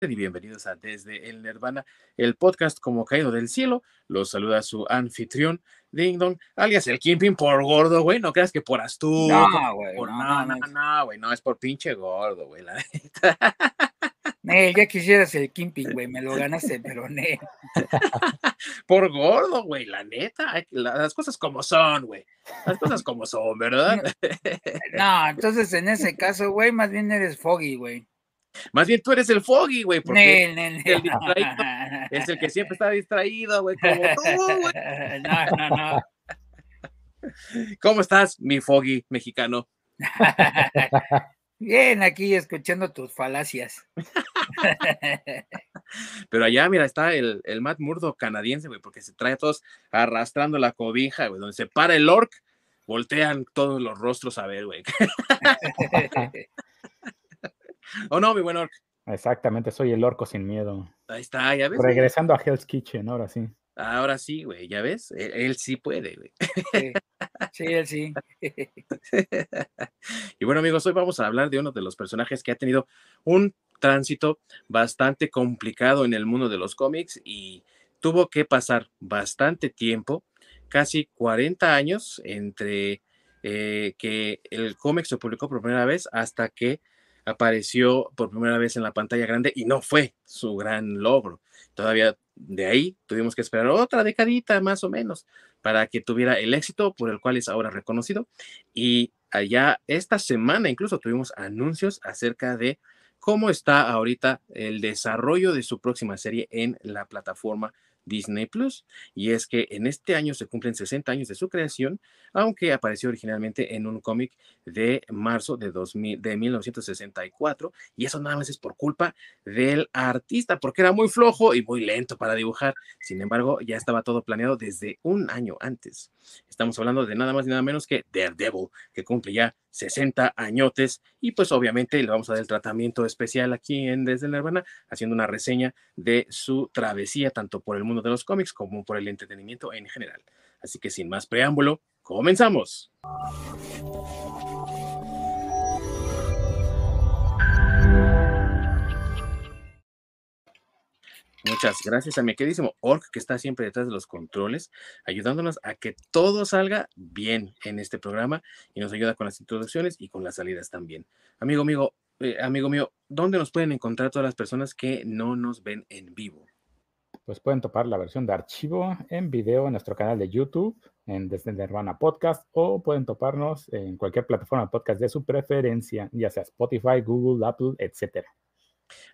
y bienvenidos a Desde el Nirvana, el podcast como caído del cielo. Los saluda su anfitrión, Ding Dong, alias el Kimping por gordo, güey. No creas que por astuto. No, güey. por- no, no, no, güey. No, es por pinche gordo, güey. la neta. Eh, ya quisieras el Kimping, güey, me lo ganaste, pero ne. por gordo, güey. La neta. Las cosas como son, güey. Las cosas como son, ¿verdad? No, entonces en ese caso, güey, más bien eres Foggy, güey. Más bien tú eres el Foggy, güey, porque el distraído es el que siempre está distraído, güey, como tú, güey. No, no, no. ¿Cómo estás, mi Foggy mexicano? Bien, aquí escuchando tus falacias. Pero allá, mira, está el, el Matt Murdo canadiense, güey, porque se trae a todos arrastrando la cobija, güey, donde se para el orc, voltean todos los rostros a ver, güey. ¿O no, mi buen orc? Exactamente, soy el orco sin miedo. Ahí está, ya ves. güey? Regresando a Hell's Kitchen, ahora sí. Ahora sí, güey, ya ves. Él, él sí puede, güey. Sí, sí, él sí. Y bueno, amigos, hoy vamos a hablar de uno de los personajes que ha tenido un tránsito bastante complicado en el mundo de los cómics y tuvo que pasar bastante tiempo, casi 40 años, entre eh, que el cómic se publicó por primera vez hasta que apareció por primera vez en la pantalla grande y no fue su gran logro. Todavía de ahí tuvimos que esperar otra decadita más o menos para que tuviera el éxito por el cual es ahora reconocido. Y allá esta semana incluso tuvimos anuncios acerca de cómo está ahorita el desarrollo de su próxima serie en la plataforma Disney Plus. Y es que en este año se cumplen 60 años de su creación, aunque apareció originalmente en un cómic de marzo de, 2000, de 1964. Y eso nada más es por culpa del artista, porque era muy flojo y muy lento para dibujar. Sin embargo, ya estaba todo planeado desde un año antes. Estamos hablando de nada más y nada menos que Daredevil, que cumple ya 60 añotes y pues obviamente le vamos a dar el tratamiento especial aquí en Desde Nirvana, haciendo una reseña de su travesía tanto por el mundo de los cómics como por el entretenimiento en general. Así que sin más preámbulo, comenzamos. Muchas gracias a mi queridísimo Orc, que está siempre detrás de los controles, ayudándonos a que todo salga bien en este programa y nos ayuda con las introducciones y con las salidas también. Amigo, amigo, eh, amigo mío, ¿dónde nos pueden encontrar todas las personas que no nos ven en vivo? Pues pueden topar la versión de archivo en video en nuestro canal de YouTube, en Desde Nirvana Podcast, o pueden toparnos en cualquier plataforma de podcast de su preferencia, ya sea Spotify, Google, Apple, etcétera.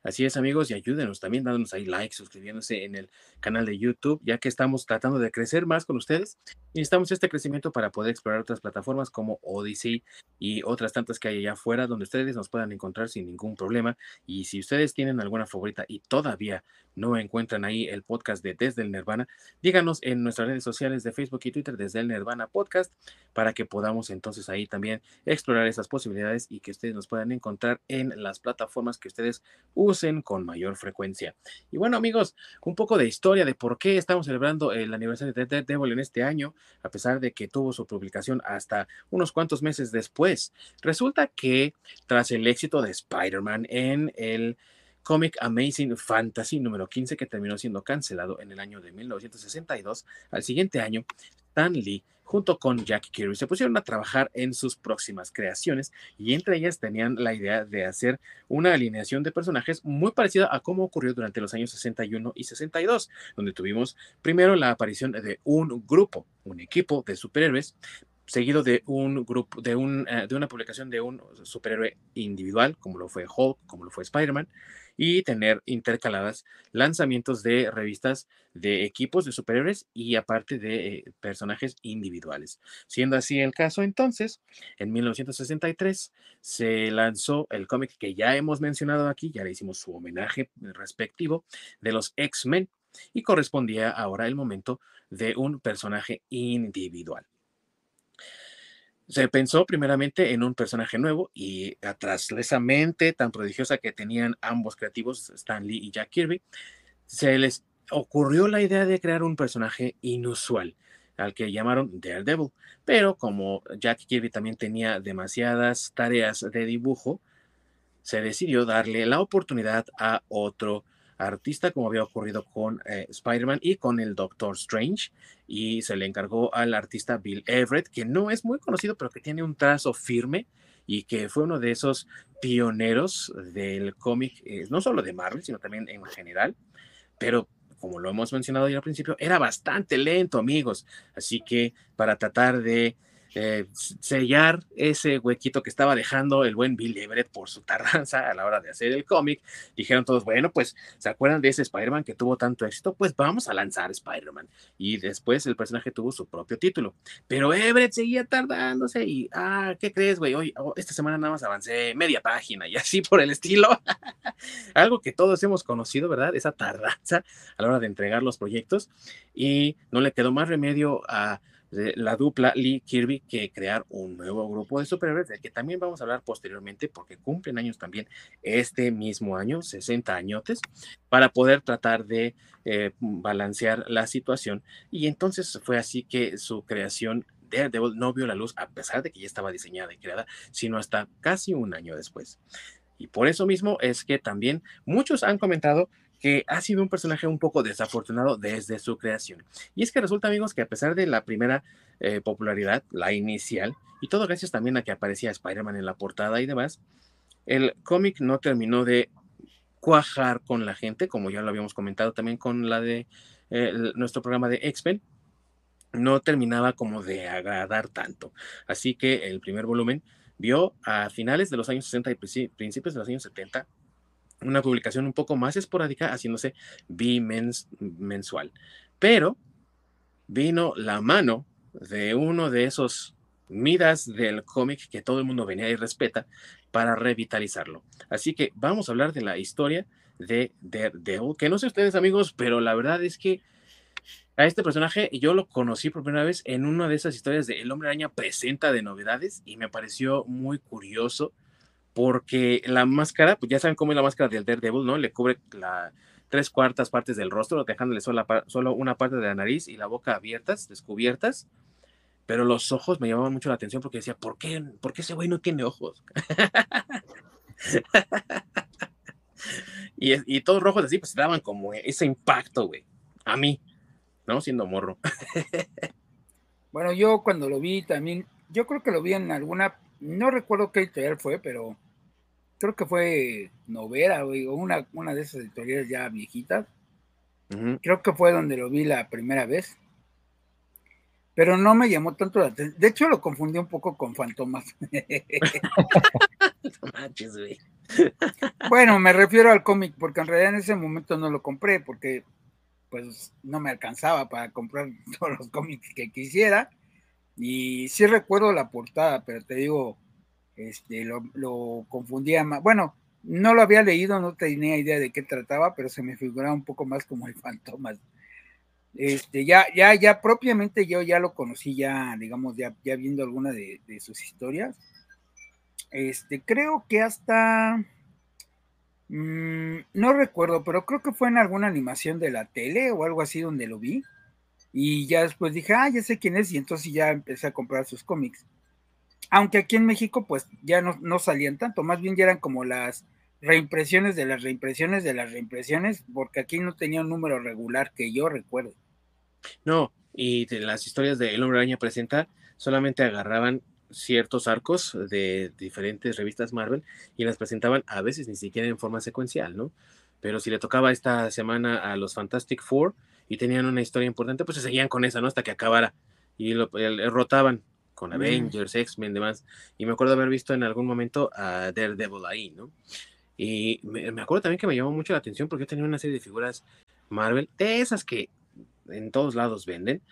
Así es, amigos, y ayúdenos también dándonos ahí like, suscribiéndose en el canal de YouTube, ya que estamos tratando de crecer más con ustedes y necesitamos este crecimiento para poder explorar otras plataformas como Odyssey y otras tantas que hay allá afuera donde ustedes nos puedan encontrar sin ningún problema. Y si ustedes tienen alguna favorita y todavía no encuentran ahí el podcast de Desde el Nirvana, díganos en nuestras redes sociales de Facebook y Twitter Desde el Nirvana Podcast para que podamos entonces ahí también explorar esas posibilidades y que ustedes nos puedan encontrar en las plataformas que ustedes con mayor frecuencia. Y bueno, amigos, un poco de historia de por qué estamos celebrando el aniversario de Daredevil en este año, a pesar de que tuvo su publicación hasta unos cuantos meses después. Resulta que tras el éxito de Spider-Man en el cómic Amazing Fantasy número 15 que terminó siendo cancelado en el año de 1962, al siguiente año, Stan Lee junto con Jack Kirby se pusieron a trabajar en sus próximas creaciones y entre ellas tenían la idea de hacer una alineación de personajes muy parecida a cómo ocurrió durante los años 61 y 62, donde tuvimos primero la aparición de un grupo, un equipo de superhéroes seguido de un grupo, de, un, uh, de una publicación de un superhéroe individual, como lo fue Hulk, como lo fue Spider-Man, y tener intercaladas lanzamientos de revistas de equipos de superhéroes y aparte de eh, personajes individuales. Siendo así el caso, entonces, en 1963 se lanzó el cómic que ya hemos mencionado aquí, ya le hicimos su homenaje respectivo de los X-Men y correspondía ahora el momento de un personaje individual. Se pensó primeramente en un personaje nuevo y tras esa mente tan prodigiosa que tenían ambos creativos, Stan Lee y Jack Kirby, se les ocurrió la idea de crear un personaje inusual, al que llamaron Daredevil. Pero como Jack Kirby también tenía demasiadas tareas de dibujo, se decidió darle la oportunidad a otro artista, como había ocurrido con eh, Spider-Man y con el Doctor Strange, y se le encargó al artista Bill Everett, que no es muy conocido, pero que tiene un trazo firme y que fue uno de esos pioneros del cómic, eh, no solo de Marvel, sino también en general, pero como lo hemos mencionado ya al principio, era bastante lento, amigos. Así que para tratar de eh, sellar ese huequito que estaba dejando el buen Bill Everett por su tardanza a la hora de hacer el cómic. Dijeron todos, bueno, pues, ¿se acuerdan de ese Spider-Man que tuvo tanto éxito? Pues vamos a lanzar Spider-Man. Y después el personaje tuvo su propio título. Pero Everett seguía tardándose y, ah, ¿qué crees, güey? Hoy, oh, esta semana nada más avancé media página y así por el estilo. Algo que todos hemos conocido, ¿verdad? Esa tardanza a la hora de entregar los proyectos. Y no le quedó más remedio a la dupla Lee Kirby que crear un nuevo grupo de superhéroes, del que también vamos a hablar posteriormente, porque cumplen años también este mismo año, 60 añotes, para poder tratar de eh, balancear la situación. Y entonces fue así que su creación Daredevil no vio la luz, a pesar de que ya estaba diseñada y creada, sino hasta casi un año después. Y por eso mismo es que también muchos han comentado que ha sido un personaje un poco desafortunado desde su creación. Y es que resulta, amigos, que a pesar de la primera eh, popularidad, la inicial, y todo gracias también a que aparecía Spider-Man en la portada y demás, el cómic no terminó de cuajar con la gente, como ya lo habíamos comentado también con la de eh, nuestro programa de X-Men, no terminaba como de agradar tanto. Así que el primer volumen vio a finales de los años 60 y principios de los años 70 una publicación un poco más esporádica, haciéndose bimensual. Pero vino la mano de uno de esos midas del cómic que todo el mundo venía y respeta para revitalizarlo. Así que vamos a hablar de la historia de Daredevil, que no sé ustedes amigos, pero la verdad es que a este personaje yo lo conocí por primera vez en una de esas historias de El hombre araña presenta de novedades y me pareció muy curioso porque la máscara, pues ya saben cómo es la máscara del Daredevil, ¿no? Le cubre la tres cuartas partes del rostro, dejándole solo, solo una parte de la nariz y la boca abiertas, descubiertas. Pero los ojos me llamaban mucho la atención porque decía, ¿por qué, ¿por qué ese güey no tiene ojos? y, y, todos rojos así, pues daban como ese impacto, güey. A mí, ¿no? Siendo morro. bueno, yo cuando lo vi también, yo creo que lo vi en alguna, no recuerdo qué editorial fue, pero creo que fue Novera, o una, una de esas editoriales ya viejitas. Creo que fue donde lo vi la primera vez. Pero no me llamó tanto la atención. De hecho, lo confundí un poco con Fantomas. bueno, me refiero al cómic, porque en realidad en ese momento no lo compré, porque pues no me alcanzaba para comprar todos los cómics que quisiera. Y sí recuerdo la portada, pero te digo, este, lo, confundía más. Bueno, no lo había leído, no tenía idea de qué trataba, pero se me figuraba un poco más como el Fantomas. Este, ya, ya, ya propiamente yo ya lo conocí, ya, digamos, ya, ya viendo alguna de, sus historias. Este, creo que hasta, mm, no recuerdo, pero creo que fue en alguna animación de la tele o algo así donde lo vi. Y ya después dije, ah, ya sé quién es, y entonces ya empecé a comprar sus cómics aunque aquí en México pues ya no, salían tanto, más bien ya eran como las reimpresiones de las reimpresiones de las reimpresiones, porque aquí no tenía un número regular que yo recuerdo. No, y de las historias de El Hombre Araña presenta solamente agarraban ciertos arcos de diferentes revistas Marvel y las presentaban a veces ni siquiera en forma secuencial, ¿no? Pero si le tocaba esta semana a los Fantastic Four y tenían una historia importante, pues se seguían con esa, ¿no? Hasta que acabara y lo, rotaban con mm. Avengers, X-Men, demás. Y me acuerdo haber visto en algún momento a Daredevil ahí, ¿no? Y me, acuerdo también que me llamó mucho la atención porque yo tenía una serie de figuras Marvel, de esas que en todos lados venden,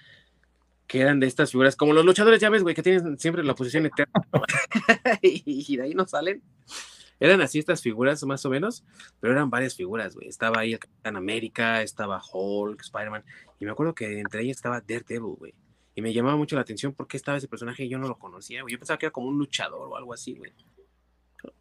que eran de estas figuras, como los luchadores, ya ves, güey, que tienen siempre la posición eterna. y de ahí no salen. Eran así estas figuras más o menos, pero eran varias figuras, güey. Estaba ahí el Capitán América, estaba Hulk, Spider-Man, y me acuerdo que entre ellas estaba Daredevil, güey. Y me llamaba mucho la atención porque estaba ese personaje y yo no lo conocía, güey. Yo pensaba que era como un luchador o algo así, güey.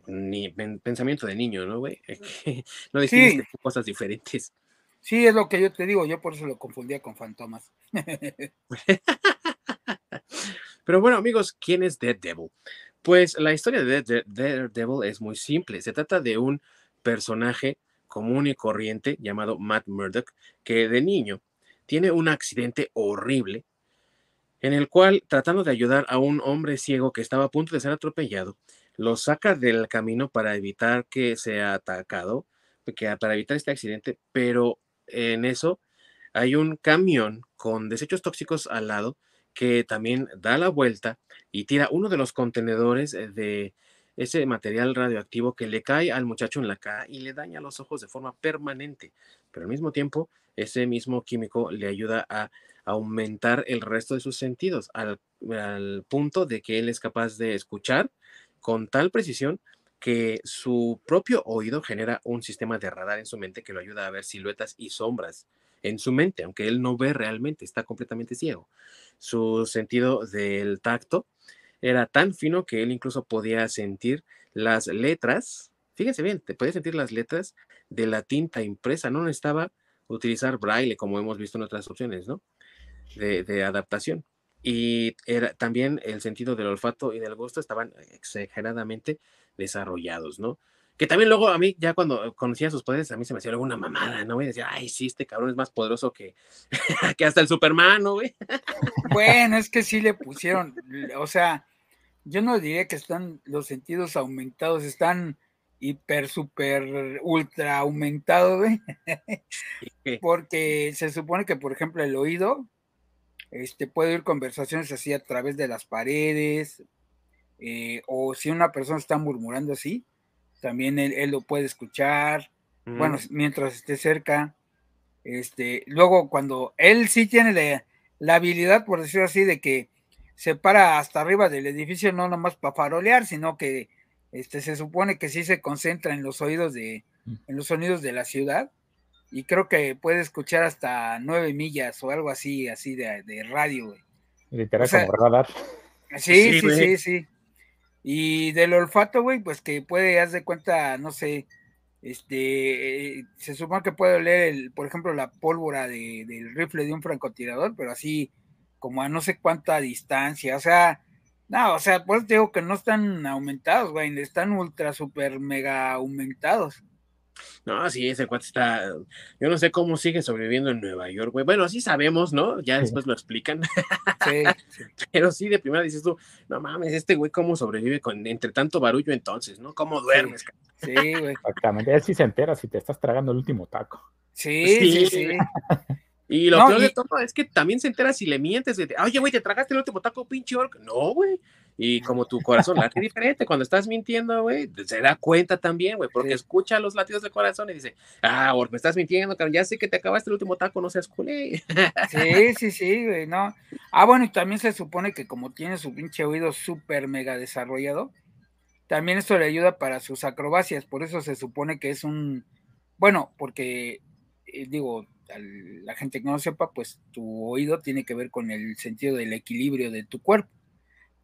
Ni pensamiento de niño, ¿no, güey? no dijiste cosas diferentes. Sí, es lo que yo te digo, yo por eso lo confundía con Fantomas. Pero bueno, amigos, ¿quién es Daredevil? Pues la historia de Daredevil es muy simple. Se trata de un personaje común y corriente llamado Matt Murdock, que de niño tiene un accidente horrible en el cual, tratando de ayudar a un hombre ciego que estaba a punto de ser atropellado, lo saca del camino para evitar que sea atacado, para evitar este accidente, pero en eso hay un camión con desechos tóxicos al lado que también da la vuelta y tira uno de los contenedores eh, de ese material radioactivo que le cae al muchacho en la cara y le daña los ojos de forma permanente. Pero al mismo tiempo, ese mismo químico le ayuda a aumentar el resto de sus sentidos al, al punto de que él es capaz de escuchar con tal precisión que su propio oído genera un sistema de radar en su mente que lo ayuda a ver siluetas y sombras en su mente, aunque él no ve realmente, está completamente ciego. Su sentido del tacto era tan fino que él incluso podía sentir las letras, fíjense bien, te podía sentir las letras de la tinta impresa, no necesitaba utilizar braille como hemos visto en otras opciones, ¿no? De, adaptación. Y era, también el sentido del olfato y del gusto estaban exageradamente desarrollados, ¿no? Que también luego a mí, ya cuando conocía sus poderes, a mí se me hacía alguna mamada, ¿no? Y decía, ay, sí, este cabrón es más poderoso que, que hasta el Superman, ¿no, güey? Bueno, es que sí le pusieron, o sea, yo no diría que están los sentidos aumentados, están hiper, super, ultra aumentados, güey. Porque se supone que, por ejemplo, el oído este, puede oír conversaciones así a través de las paredes, eh, o si una persona está murmurando así, también él, lo puede escuchar, bueno, mientras esté cerca. Este, luego, cuando él sí tiene la, habilidad, por decirlo así, de que se para hasta arriba del edificio, no nomás para farolear, sino que este, se supone que sí se concentra en los oídos de, mm. en los sonidos de la ciudad, y creo que puede escuchar hasta nueve millas o algo así, así de, de radio, güey. Literal, como radar. Sí, sí, sí, sí, Y del olfato, güey, pues que puede, haz de cuenta, no sé, este, se supone que puede oler, el, por ejemplo, la pólvora de, del rifle de un francotirador, pero así como a no sé cuánta distancia, o sea, no, o sea, pues te digo que no están aumentados, güey, están ultra, super, mega aumentados. No, sí, ese cuate está. Yo no sé cómo sigue sobreviviendo en Nueva York, güey. Bueno, sí sabemos, ¿no? Ya después lo explican. Sí, Pero sí, de primera dices tú, no mames, este güey, ¿cómo sobrevive con entre tanto barullo entonces, ¿no? ¿Cómo duermes? Sí, güey. Exactamente. Él sí se entera si te estás tragando el último taco. Sí, sí, sí. Y lo peor de todo es que también se entera si le mientes. De, Oye, güey, ¿te tragaste el último taco, pinche orc? No, güey. Y como tu corazón late diferente, cuando estás mintiendo, güey, se da cuenta también, güey, porque escucha los latidos del corazón y dice, ah, me estás mintiendo, ya sé que te acabaste el último taco, no seas culé. Sí, sí, sí, güey, no. Ah, bueno, y también se supone que como tiene su pinche oído súper mega desarrollado, también esto le ayuda para sus acrobacias, por eso se supone que es un, bueno, porque, eh, digo, la gente que no sepa, pues tu oído tiene que ver con el sentido del equilibrio de tu cuerpo.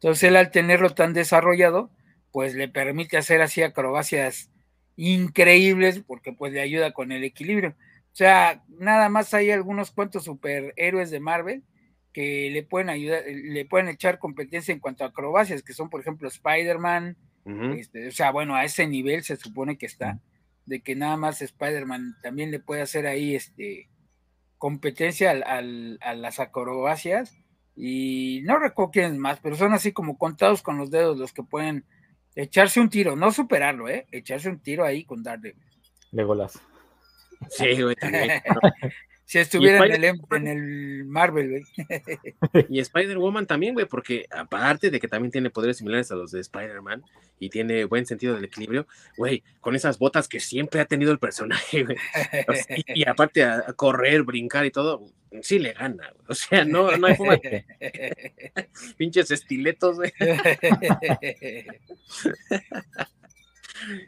Entonces él al tenerlo tan desarrollado, pues le permite hacer así acrobacias increíbles porque pues le ayuda con el equilibrio. O sea, nada más hay algunos cuantos superhéroes de Marvel que le pueden ayudar, le pueden echar competencia en cuanto a acrobacias, que son por ejemplo Spider-Man, este, o sea, bueno, a ese nivel se supone que está, de que nada más Spider-Man también le puede hacer ahí este competencia a las acrobacias y no recuerdo quiénes más, pero son así como contados con los dedos los que pueden echarse un tiro, no superarlo, ¿eh? Echarse un tiro ahí con Daredevil. Legolas. Sí, güey, también. si estuviera en el, em, en el, Marvel, güey. y Spider-Woman también, güey, porque aparte de que también tiene poderes similares a los de Spider-Man y tiene buen sentido del equilibrio, güey, con esas botas que siempre ha tenido el personaje, güey. y, aparte a, correr, brincar y todo, sí le gana, güey. O sea, no, no hay forma Pinches estiletos, güey.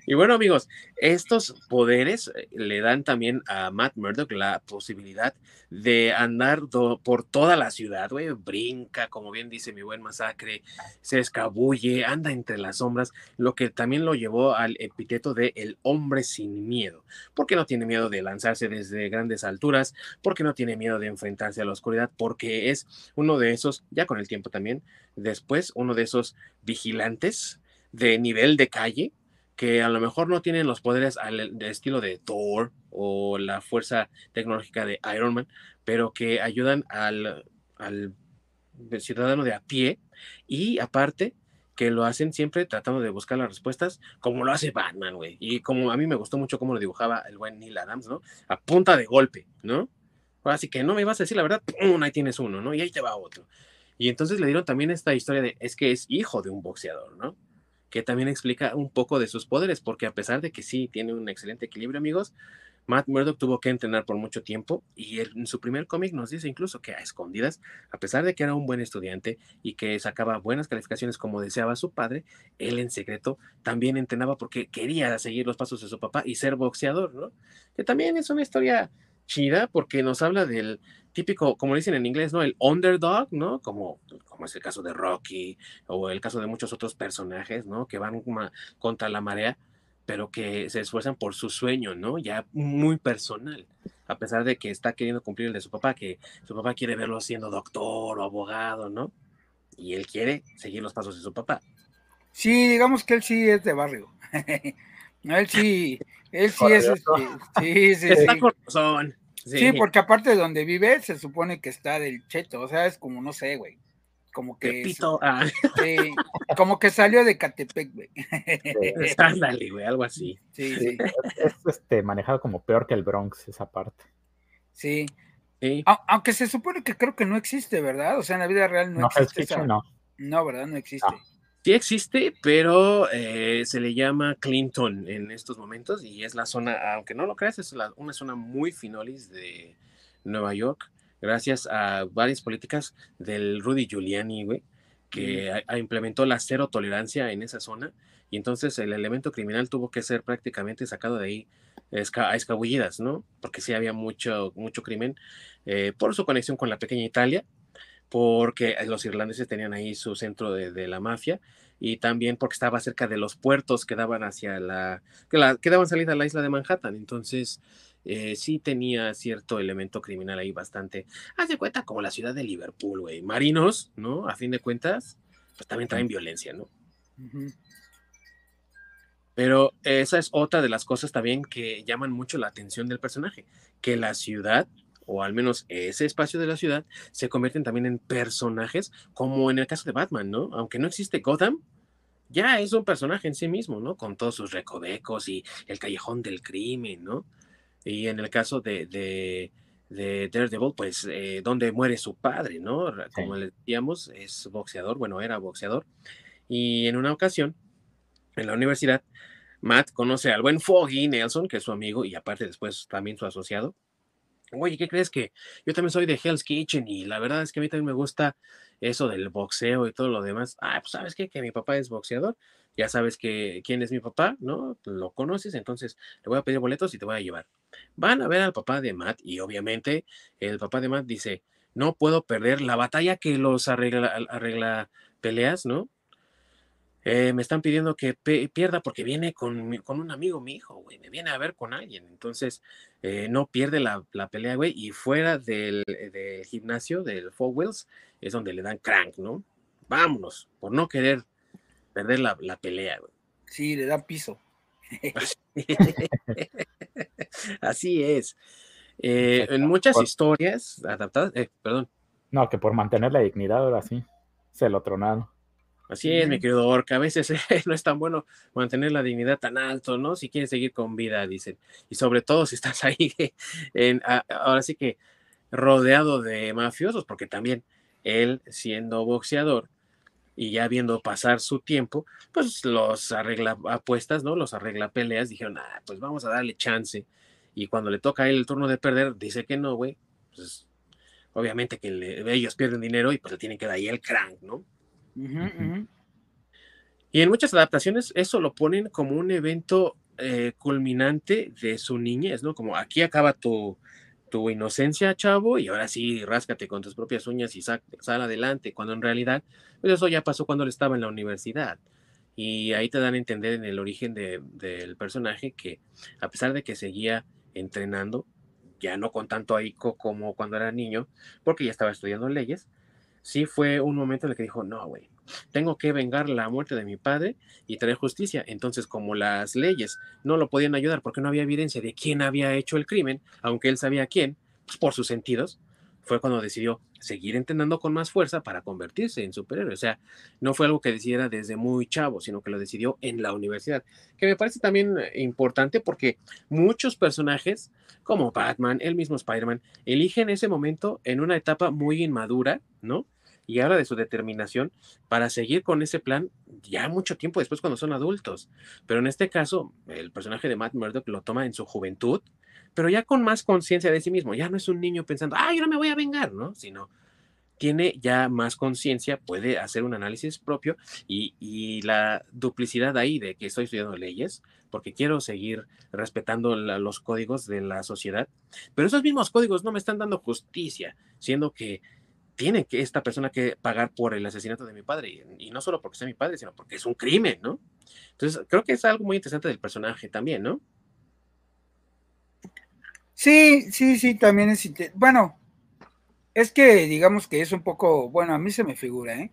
Y bueno, amigos, estos poderes eh, le dan también a Matt Murdock la posibilidad de andar por toda la ciudad, güey. Brinca, como bien dice mi buen masacre, se escabulle, anda entre las sombras, lo que también lo llevó al epíteto de el hombre sin miedo, porque no tiene miedo de lanzarse desde grandes alturas, porque no tiene miedo de enfrentarse a la oscuridad, porque es uno de esos, ya con el tiempo también, después, uno de esos vigilantes de nivel de calle que a lo mejor no tienen los poderes al de estilo de Thor o la fuerza tecnológica de Iron Man, pero que ayudan al, ciudadano de a pie y aparte que lo hacen siempre tratando de buscar las respuestas como lo hace Batman, güey. Y como a mí me gustó mucho cómo lo dibujaba el buen Neil Adams, ¿no? A punta de golpe, ¿no? Así que no me vas a decir la verdad, ¡pum! ahí tienes uno, ¿no? Y ahí te va otro. Y entonces le dieron también esta historia de, es que es hijo de un boxeador, ¿no? Que también explica un poco de sus poderes, porque a pesar de que sí tiene un excelente equilibrio, amigos, Matt Murdock tuvo que entrenar por mucho tiempo y en su primer cómic nos dice incluso que a escondidas, a pesar de que era un buen estudiante y que sacaba buenas calificaciones como deseaba su padre, él en secreto también entrenaba porque quería seguir los pasos de su papá y ser boxeador, ¿no? Que también es una historia chida porque nos habla del, típico, como dicen en inglés, ¿no? El underdog, ¿no? Como, como es el caso de Rocky o el caso de muchos otros personajes, ¿no? Que van contra la marea, pero que se esfuerzan por su sueño, ¿no? Ya muy personal, a pesar de que está queriendo cumplir el de su papá, que su papá quiere verlo siendo doctor o abogado, ¿no? Y él quiere seguir los pasos de su papá. Sí, digamos que él sí es de barrio. él sí, él sí es, este, sí, sí, Está con razón. Sí. porque aparte de donde vive, se supone que está del cheto, o sea, es como, no sé, güey. Como que. Ah. como que salió de Catepec, güey. Ándale, güey, algo así. Sí, sí. Es, este, manejado como peor que el Bronx, esa parte. Sí. Aunque se supone que creo que no existe, ¿verdad? O sea, en la vida real no, existe. no. no, ¿verdad? No existe. Sí existe, pero eh, se le llama Clinton en estos momentos y es la zona, aunque no lo creas, es una zona muy finolis de Nueva York, gracias a varias políticas del Rudy Giuliani, güey, que implementó la cero tolerancia en esa zona y entonces el elemento criminal tuvo que ser prácticamente sacado de ahí a escabullidas, ¿no? Porque sí había mucho, mucho crimen eh, por su conexión con la pequeña Italia porque los irlandeses tenían ahí su centro de, la mafia y también porque estaba cerca de los puertos que daban hacia la, que, la, que daban salida a la isla de Manhattan. Entonces, eh, sí tenía cierto elemento criminal ahí bastante. Haz de cuenta como la ciudad de Liverpool, güey. Marinos, ¿no? A fin de cuentas, pues también traen violencia, ¿no? Pero esa es otra de las cosas también que llaman mucho la atención del personaje, que la ciudad o al menos ese espacio de la ciudad, se convierten también en personajes, como en el caso de Batman, ¿no? Aunque no existe Gotham, ya es un personaje en sí mismo, ¿no? Con todos sus recovecos y el callejón del crimen, ¿no? Y en el caso de, de, Daredevil, pues, eh, donde muere su padre, ¿no? Como le decíamos, es boxeador, bueno, era boxeador. Y en una ocasión, en la universidad, Matt conoce al buen Foggy Nelson, que es su amigo y aparte después también su asociado, Oye, ¿qué crees que yo también soy de Hell's Kitchen y la verdad es que a mí también me gusta eso del boxeo y todo lo demás? Ah, pues sabes qué, que mi papá es boxeador, ya sabes que quién es mi papá, ¿no? Lo conoces, entonces le voy a pedir boletos y te voy a llevar. Van a ver al papá de Matt y obviamente el papá de Matt dice, no puedo perder la batalla que los arregla, arregla peleas, ¿no? Eh, me están pidiendo que pierda porque viene con, con, un amigo, mi hijo, güey, me viene a ver con alguien. Entonces, eh, no pierde la, pelea, güey, y fuera del, gimnasio, del Four Wheels, es donde le dan crank, ¿no? Vámonos, por no querer perder la, pelea, güey. Sí, le da piso. Así es. Eh, en muchas historias adaptadas, perdón. No, que por mantener la dignidad ahora sí, se lo tronaron. Así es, mi querido Orca. A veces no es tan bueno mantener la dignidad tan alto, ¿no? Si quieres seguir con vida, dicen. Y sobre todo si estás ahí, en, ahora sí que rodeado de mafiosos, porque también él, siendo boxeador y ya viendo pasar su tiempo, pues los arregla apuestas, ¿no? Los arregla peleas. Dijeron, ah, pues vamos a darle chance. Y cuando le toca a él el turno de perder, dice que no, güey. Pues obviamente que ellos pierden dinero y pues le tienen que dar ahí el crank, ¿no? Y en muchas adaptaciones eso lo ponen como un evento eh, culminante de su niñez, ¿no? Como aquí acaba tu, tu inocencia, chavo, y ahora sí, ráscate con tus propias uñas y sal, adelante, cuando en realidad, pues eso ya pasó cuando él estaba en la universidad. Y ahí te dan a entender en el origen del personaje que a pesar de que seguía entrenando, ya no con tanto ahíco como cuando era niño, porque ya estaba estudiando leyes, sí fue un momento en el que dijo, no, güey, tengo que vengar la muerte de mi padre y traer justicia. Entonces, como las leyes no lo podían ayudar porque no había evidencia de quién había hecho el crimen, aunque él sabía quién, pues, por sus sentidos, fue cuando decidió seguir entrenando con más fuerza para convertirse en superhéroe. O sea, no fue algo que decidiera desde muy chavo, sino que lo decidió en la universidad, que me parece también importante porque muchos personajes, como Batman, el mismo Spider-Man, eligen ese momento en una etapa muy inmadura, ¿no? y habla de su determinación para seguir con ese plan ya mucho tiempo después cuando son adultos. Pero en este caso, el personaje de Matt Murdock lo toma en su juventud, pero ya con más conciencia de sí mismo. Ya no es un niño pensando, ay, yo no me voy a vengar, ¿no? Sino tiene ya más conciencia, puede hacer un análisis propio y, y, la duplicidad ahí de que estoy estudiando leyes, porque quiero seguir respetando los códigos de la sociedad, pero esos mismos códigos no me están dando justicia, siendo que tiene que esta persona que pagar por el asesinato de mi padre, y, no solo porque sea mi padre, sino porque es un crimen, ¿no? Entonces, creo que es algo muy interesante del personaje también, ¿no? Sí, sí, sí, también es bueno, es que digamos que es un poco, bueno, a mí se me figura, ¿eh?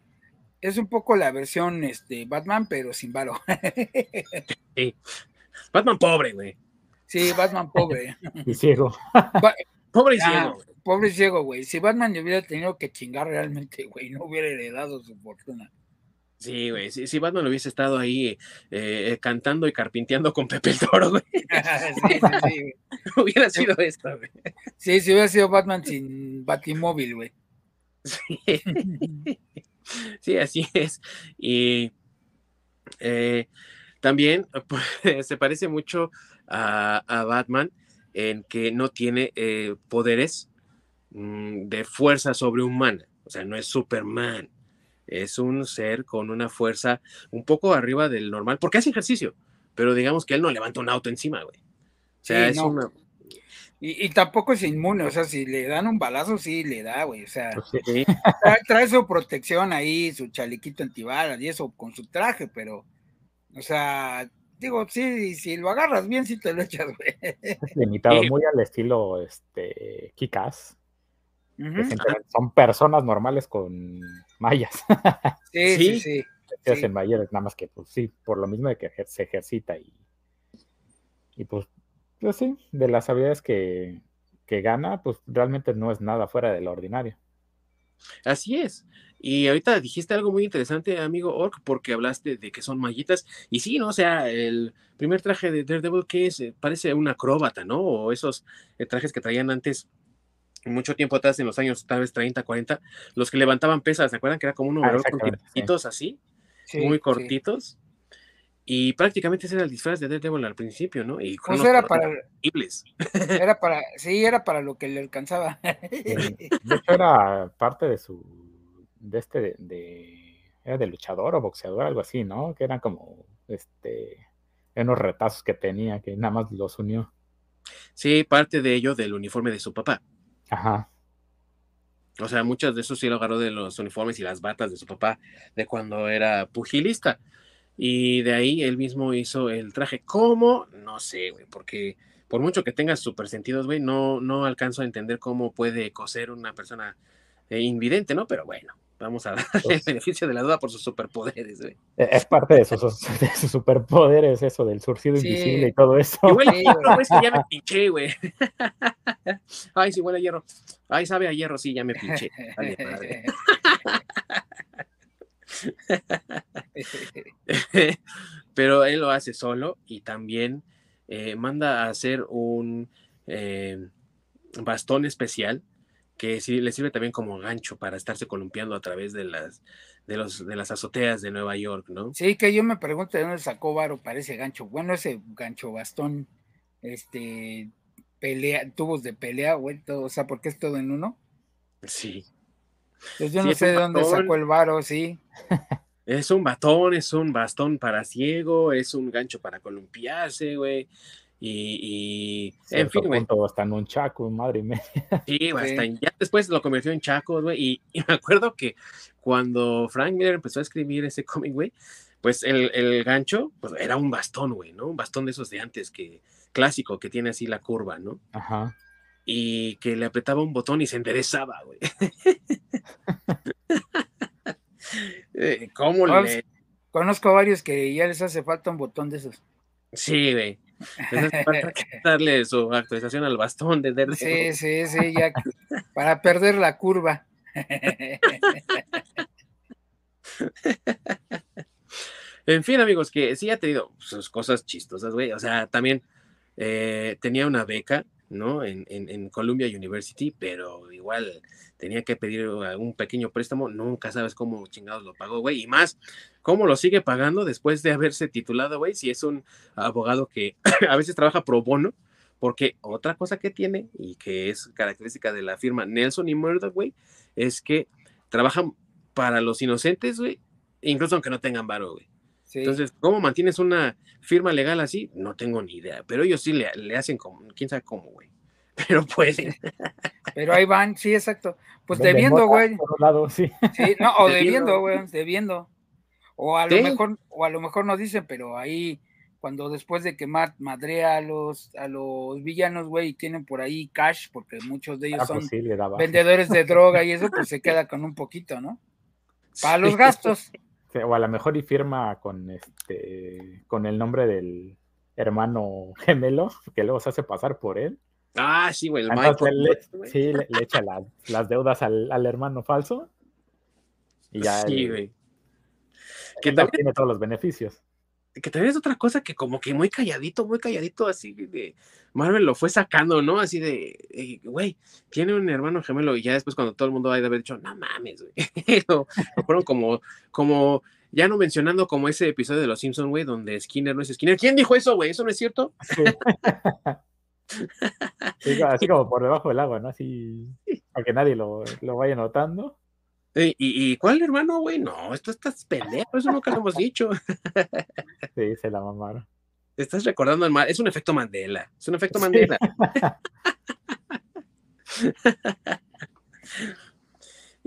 Es un poco la versión este Batman, pero sin varo. sí. Batman pobre, güey. Sí, Batman pobre. y ciego. pobre y ciego. Pobre ciego, güey. Si Batman le hubiera tenido que chingar realmente, güey, no hubiera heredado su fortuna. Sí, güey. Si, Batman hubiese estado ahí eh, cantando y carpinteando con Pepe el Toro, güey. sí, sí, sí, hubiera sido esto, güey. Sí, si hubiera sido Batman sin Batimóvil, güey. Sí. sí, así es. Y eh, también pues, se parece mucho a, Batman en que no tiene eh, poderes Mm, de fuerza sobrehumana. O sea, no es Superman. Es un ser con una fuerza un poco arriba del normal, porque hace ejercicio, pero digamos que él no levanta un auto encima, güey. O sea, es una... Y, tampoco es inmune, o sea, si le dan un balazo, sí le da, güey. O sea, pues trae, su protección ahí, su chalequito antibalas y eso con su traje, pero, o sea, digo, sí, si lo agarras bien, sí te lo echas, güey. Es limitado, muy al estilo este Kikas son personas normales con mallas. Sí, sí, sí. Mayores, nada más que, pues sí, por lo mismo de que se ejercita y, y pues, pues sí, de las habilidades que, que gana, pues realmente no es nada fuera de lo ordinario. Así es. Y ahorita dijiste algo muy interesante, amigo Ork, porque hablaste de que son mallitas. Y sí, ¿no? O sea, el primer traje de Daredevil que es, parece una acróbata, ¿no? O esos eh, trajes que traían antes mucho tiempo atrás, en los años tal vez 30, 40, los que levantaban pesas, ¿se acuerdan que era como un ah, con cortitos así? muy cortitos. Y prácticamente ese era el disfraz de Daredevil al principio, ¿no? Y pues era para, era para, sí, era para lo que le alcanzaba. De hecho, era parte de su, de este, de, era de luchador o boxeador, algo así, ¿no? Que eran como, este, unos retazos que tenía, que nada más los unió. Sí, parte de ello del uniforme de su papá. Ajá. O sea, muchos de esos sí lo agarró de los uniformes y las batas de su papá de cuando era pugilista. Y de ahí él mismo hizo el traje. ¿Cómo? No sé, güey, porque por mucho que tenga super sentidos, güey, no, no alcanzo a entender cómo puede coser una persona eh, invidente, ¿no? Pero bueno, Vamos a darle el beneficio de la duda por sus superpoderes, güey. E, es parte de sus, superpoderes, eso del surcido invisible y todo eso. Que ya me pinché, güey. Ay, sí huele a hierro. Ay, sabe a hierro, sí, ya me pinché. Pero él lo hace solo y también eh, manda a hacer un eh, bastón especial que sí le sirve también como gancho para estarse columpiando a través de las de los de las azoteas de Nueva York, ¿no? Sí, que yo me pregunto de dónde sacó Varo para ese gancho. Bueno, ese gancho bastón, este pelea, tubos de pelea, güey, todo, o sea, porque es todo en uno. Sí. Pues yo no sé de dónde sacó el Varo, sí. Es un batón, es un bastón para ciego, es un gancho para columpiarse, güey. Y, y en fin, güey. Hasta en un chaco, madre mía. Sí, güey, ya después lo convirtió en chaco, güey. Y, y, me acuerdo que cuando Frank Miller empezó a escribir ese cómic, güey, pues el, el, gancho pues era un bastón, güey, ¿no? Un bastón de esos de antes, que clásico, que tiene así la curva, ¿no? Ajá. Y que le apretaba un botón y se enderezaba, güey. Eh, ¿Cómo le...? Conozco varios que ya les hace falta un botón de esos. Sí, güey. darle su actualización al bastón de Sí, sí, sí, ya para perder la curva. en fin, amigos, que sí ha tenido sus cosas chistosas, güey. O sea, también eh, tenía una beca, ¿no? En, en, en, Columbia University, pero igual tenía que pedir un pequeño préstamo, nunca sabes cómo chingados lo pagó, güey, y más, cómo lo sigue pagando después de haberse titulado, güey, si es un abogado que a veces trabaja pro bono, porque otra cosa que tiene y que es característica de la firma Nelson y Murdoch, güey, es que trabajan para los inocentes, güey, incluso aunque no tengan varo, güey. Entonces, ¿cómo mantienes una firma legal así? No tengo ni idea, pero ellos sí le, le hacen como, quién sabe cómo, güey. Pero pueden. Pero ahí van, sí, exacto. Pues debiendo, güey. sí. sí. no, o debiendo, güey, debiendo. O a lo mejor, o a lo mejor no dicen, pero ahí, cuando después de que Matt madrea a los, a los villanos, güey, y tienen por ahí cash, porque muchos de ellos ah, pues son vendedores de droga y eso, pues se queda con un poquito, ¿no? Para los gastos. O a lo mejor y firma con este, con el nombre del hermano gemelo, que luego se hace pasar por él. Ah, sí, güey, el Sí, le, echa las deudas al, al, hermano falso. Y ya. Sí, güey. Que también tiene todos los beneficios. Que también es otra cosa que como que muy calladito, muy calladito, así de Marvel lo fue sacando, ¿no? Así de, güey, tiene un hermano gemelo y ya después cuando todo el mundo va a haber dicho, no mames, güey. lo, fueron como, como, ya no mencionando como ese episodio de Los Simpsons, güey, donde Skinner no es Skinner. ¿Quién dijo eso, güey? ¿Eso no es cierto? Sí. así como por debajo del agua, ¿no? Así, para que nadie lo, lo vaya notando. ¿Y, y cuál hermano, güey? No, esto estás pendejo, eso nunca lo hemos dicho. sí, se la mamaron. Estás recordando el mal, es un efecto Mandela, es un efecto Mandela.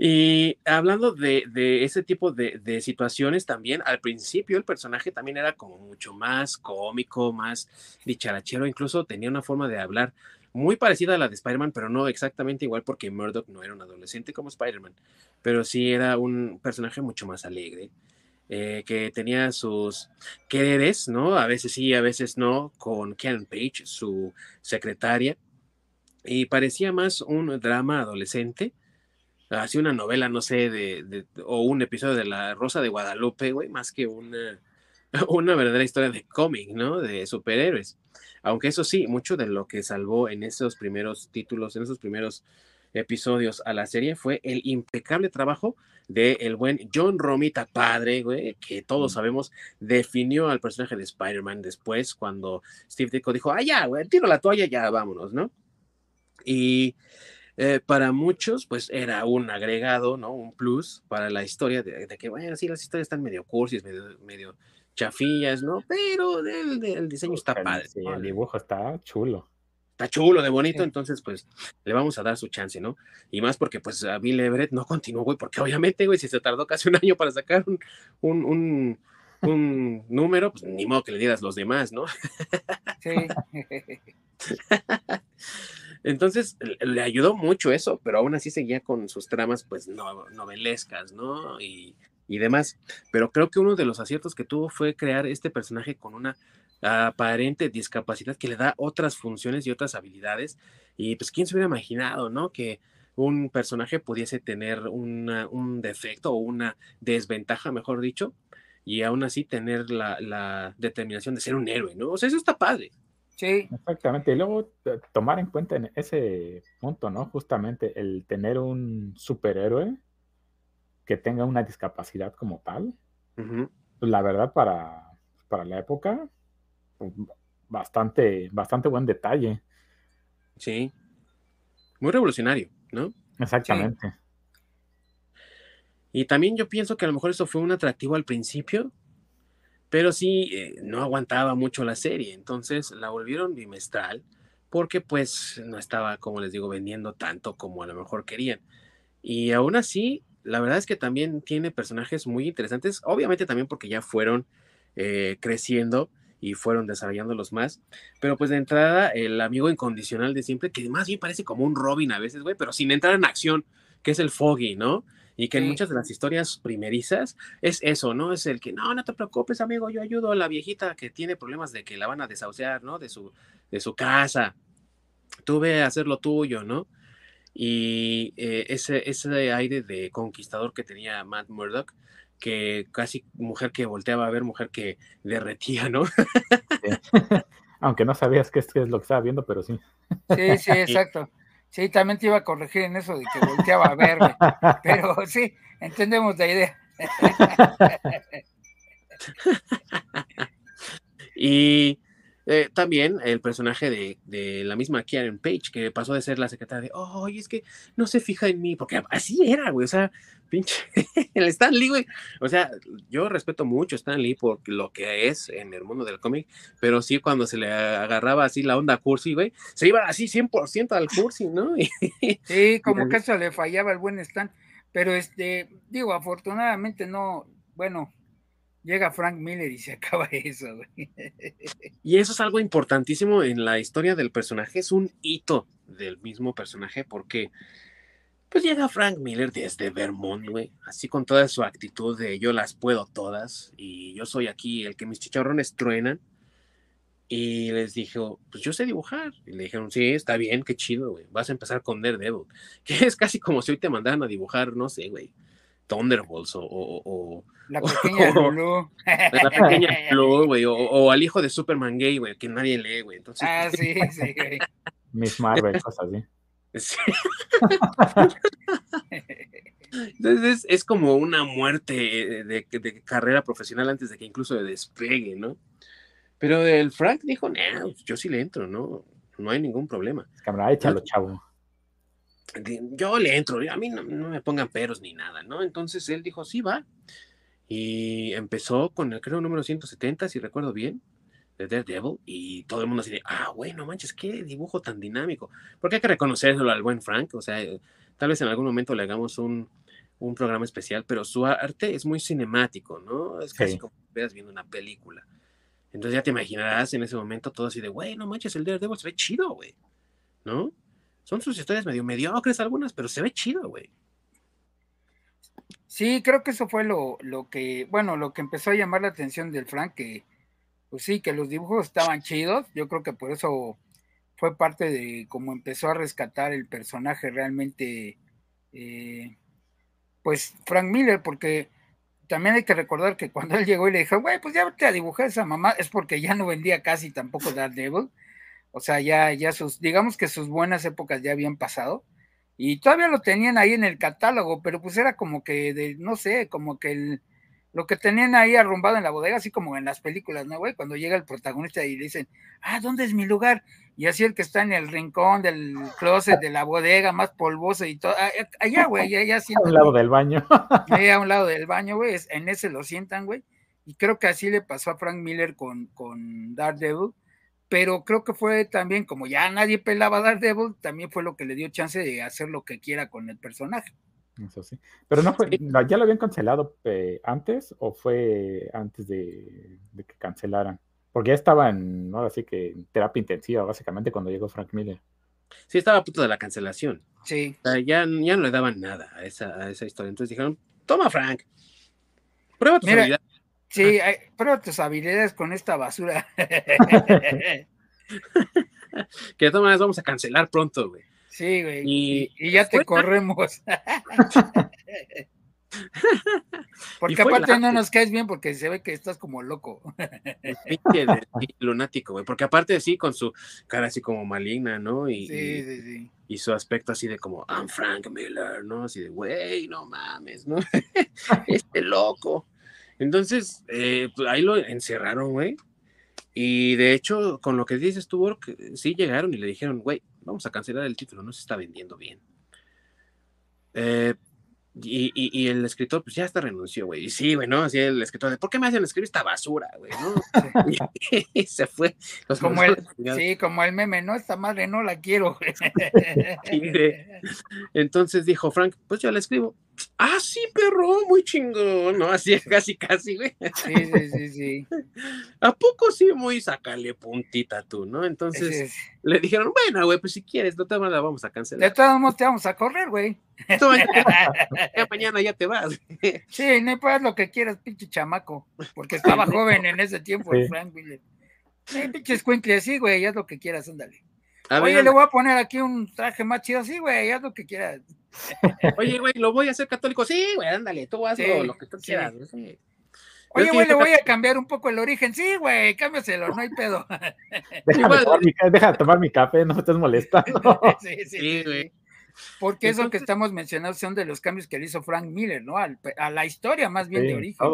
Y hablando de, ese tipo de, situaciones también, al principio el personaje también era como mucho más cómico, más dicharachero, incluso tenía una forma de hablar muy parecida a la de Spider-Man, pero no exactamente igual porque Murdoch no era un adolescente como Spider-Man, pero sí era un personaje mucho más alegre, eh, que tenía sus quereres, ¿no? A veces sí, a veces no, con Karen Page, su secretaria, y parecía más un drama adolescente así una novela, no sé, de, o un episodio de La Rosa de Guadalupe, güey, más que una, una verdadera historia de cómic, ¿no? De superhéroes. Aunque eso sí, mucho de lo que salvó en esos primeros títulos, en esos primeros episodios a la serie fue el impecable trabajo de el buen John Romita padre, güey, que todos mm. sabemos definió al personaje de Spider-Man después cuando Steve Ditko dijo, ah, ya, güey, tiro la toalla, ya vámonos, ¿no? Y eh, para muchos, pues era un agregado, ¿no? Un plus para la historia de, que, bueno, sí, las historias están medio cursis, medio, medio chafillas, ¿no? Pero el, diseño está padre. Sí, el dibujo está chulo. Está chulo, de bonito, entonces, pues, le vamos a dar su chance, ¿no? Y más porque, pues, a Bill Everett no continuó, güey, porque obviamente, güey, si se tardó casi un año para sacar un, un, un, un número, pues, ni modo que le dieras los demás, ¿no? Sí. Entonces le ayudó mucho eso, pero aún así seguía con sus tramas pues novelescas, ¿no? Y, demás. Pero creo que uno de los aciertos que tuvo fue crear este personaje con una aparente discapacidad que le da otras funciones y otras habilidades. Y pues quién se hubiera imaginado, ¿no? Que un personaje pudiese tener un defecto o una desventaja, mejor dicho, y aún así tener la, la determinación de ser un héroe, ¿no? O sea, eso está padre. Sí. Exactamente. Y luego eh, tomar en cuenta en ese punto, ¿no? Justamente el tener un superhéroe que tenga una discapacidad como tal. Pues, la verdad, para, para la época, pues, bastante, bastante buen detalle. Sí. Muy revolucionario, ¿no? Exactamente. Y también yo pienso que a lo mejor eso fue un atractivo al principio, pero sí eh, no aguantaba mucho la serie, entonces la volvieron bimestral porque pues no estaba, como les digo, vendiendo tanto como a lo mejor querían. Y aún así, la verdad es que también tiene personajes muy interesantes, obviamente también porque ya fueron eh, creciendo y fueron desarrollándolos más, pero pues de entrada el amigo incondicional de siempre, que más bien parece como un Robin a veces, güey, pero sin entrar en acción, que es el Foggy, ¿no? Y que en muchas de las historias primerizas es eso, ¿no? Es el que, no, no te preocupes, amigo, yo ayudo a la viejita que tiene problemas de que la van a desahuciar, ¿no? De su, de su casa. Tú ve a hacer lo tuyo, ¿no? Y eh, ese, ese aire de conquistador que tenía Matt Murdock, que casi mujer que volteaba a ver, mujer que derretía, ¿no? Aunque no sabías qué es, qué es, lo que estaba viendo, pero sí. Sí, sí, exacto. Sí, también te iba a corregir en eso de que volteaba a verme, pero sí, entendemos la idea. y eh, también el personaje de, de, la misma Karen Page, que pasó de ser la secretaria de, oh, es que no se fija en mí, porque así era, güey, o sea, pinche, el Stan Lee, güey, o sea, yo respeto mucho a Stan Lee por lo que es en el mundo del cómic, pero sí cuando se le agarraba así la onda cursi, güey, se iba así 100% al cursi, ¿no? sí, como que eso le fallaba el buen Stan, pero este, digo, afortunadamente no, bueno, llega Frank Miller y se acaba eso, Y eso es algo importantísimo en la historia del personaje, es un hito del mismo personaje, porque pues llega Frank Miller desde Vermont, güey, así con toda su actitud de yo las puedo todas y yo soy aquí el que mis chicharrones truenan. Y les dijo, pues yo sé dibujar. Y le dijeron, sí, está bien, qué chido, güey. Vas a empezar con Daredevil. Que es casi como si hoy te mandaran a dibujar, no sé, güey, Thunderbolts o, o, la pequeña Lulu. La pequeña Lulu, güey. O, al hijo de Superman gay, güey, que nadie lee, güey. Entonces, ah, sí, sí, güey. Miss Marvel, cosas así. Sí. Entonces es, como una muerte de, de, carrera profesional antes de que incluso de despegue, ¿no? Pero el Frank dijo, no, yo sí le entro, ¿no? No hay ningún problema. Cámara, échalo, chavo yo le entro, a mí no, me pongan peros ni nada, ¿no? Entonces él dijo, sí, va. Y empezó con el, creo, número 170, si recuerdo bien, de Daredevil, y todo el mundo así de, ah, güey, no manches, qué dibujo tan dinámico. Porque hay que reconocerlo al buen Frank, o sea, tal vez en algún momento le hagamos un, un programa especial, pero su arte es muy cinemático, ¿no? Es casi como si veas viendo una película. Entonces ya te imaginarás en ese momento todo así de, güey, no manches, el Daredevil se ve chido, güey, ¿no? Son sus historias medio mediocres algunas, pero se ve chido, güey. Sí, creo que eso fue lo, lo, que, bueno, lo que empezó a llamar la atención del Frank, que pues sí, que los dibujos estaban chidos. Yo creo que por eso fue parte de cómo empezó a rescatar el personaje realmente, eh, pues Frank Miller, porque también hay que recordar que cuando él llegó y le dijo, güey, pues ya te a dibujar esa mamá, es porque ya no vendía casi tampoco Daredevil. O sea, ya, ya sus, digamos que sus buenas épocas ya habían pasado y todavía lo tenían ahí en el catálogo, pero pues era como que, de, no sé, como que el, lo que tenían ahí arrumbado en la bodega, así como en las películas, ¿no, güey? Cuando llega el protagonista y le dicen, ah, ¿dónde es mi lugar? Y así el que está en el rincón del closet de la bodega, más polvoso y todo, allá, güey, allá sientan. A un lado del baño. Allá a un lado del baño, güey, en ese lo sientan, güey. Y creo que así le pasó a Frank Miller con, con Daredevil pero creo que fue también, como ya nadie pelaba a Daredevil, también fue lo que le dio chance de hacer lo que quiera con el personaje. Eso sí. Pero no fue, ¿ya lo habían cancelado eh, antes o fue antes de, que cancelaran? Porque ya estaba en, ahora sí que en terapia intensiva, básicamente, cuando llegó Frank Miller. Sí, estaba a punto de la cancelación. Sí. ya, ya no le daban nada a esa, a esa historia. Entonces dijeron, toma Frank, prueba tu habilidades Sí, pero tus habilidades con esta basura. que de todas maneras vamos a cancelar pronto, güey. Sí, güey. Y, ya te corremos. porque aparte no nos caes bien porque se ve que estás como loco. lunático, güey. Porque aparte sí, con su cara así como maligna, ¿no? Y, sí, sí, sí. Y su aspecto así de como, I'm Frank Miller, ¿no? Así de, güey, no mames, ¿no? este loco. Entonces, eh, pues, ahí lo encerraron, güey. Y de hecho, con lo que dices tú, sí llegaron y le dijeron, güey, vamos a cancelar el título, no se está vendiendo bien. Eh, Y, y, y, el escritor, pues ya hasta renunció, güey. Y sí, güey, ¿no? Así el escritor de, ¿por qué me hacen escribir esta basura, güey? ¿no? y, se fue. Los como el, sí, como el meme, no, esta madre no la quiero. Entonces dijo Frank, pues yo la escribo. Ah, sí, perro, muy chingón, ¿no? Así, casi, casi, güey. Sí, sí, sí, sí. ¿A poco sí, muy sacale puntita tú, ¿no? Entonces le dijeron, bueno, güey, pues si quieres, no te la vamos a cancelar. De todos modos te vamos a correr, güey. ya mañana ya te vas. Sí, no puedes lo que quieras, pinche chamaco, porque estaba joven en ese tiempo, el Frank Miller. Eh, pinche escuincle, sí, güey, haz lo que quieras, ándale. Oye, le voy a poner aquí un traje más chido, sí, güey, haz lo que quieras. Oye, güey, lo voy a hacer católico, sí, güey, ándale, tú hazlo lo que tú quieras. Oye, güey, le voy a cambiar un poco el origen. Sí, güey, cámbiaselo, no hay pedo. Deja, de tomar mi café, no me estés molestando. sí, sí, güey. Porque eso que estamos mencionando son de los cambios que le hizo Frank Miller, ¿no? a la historia más bien de origen.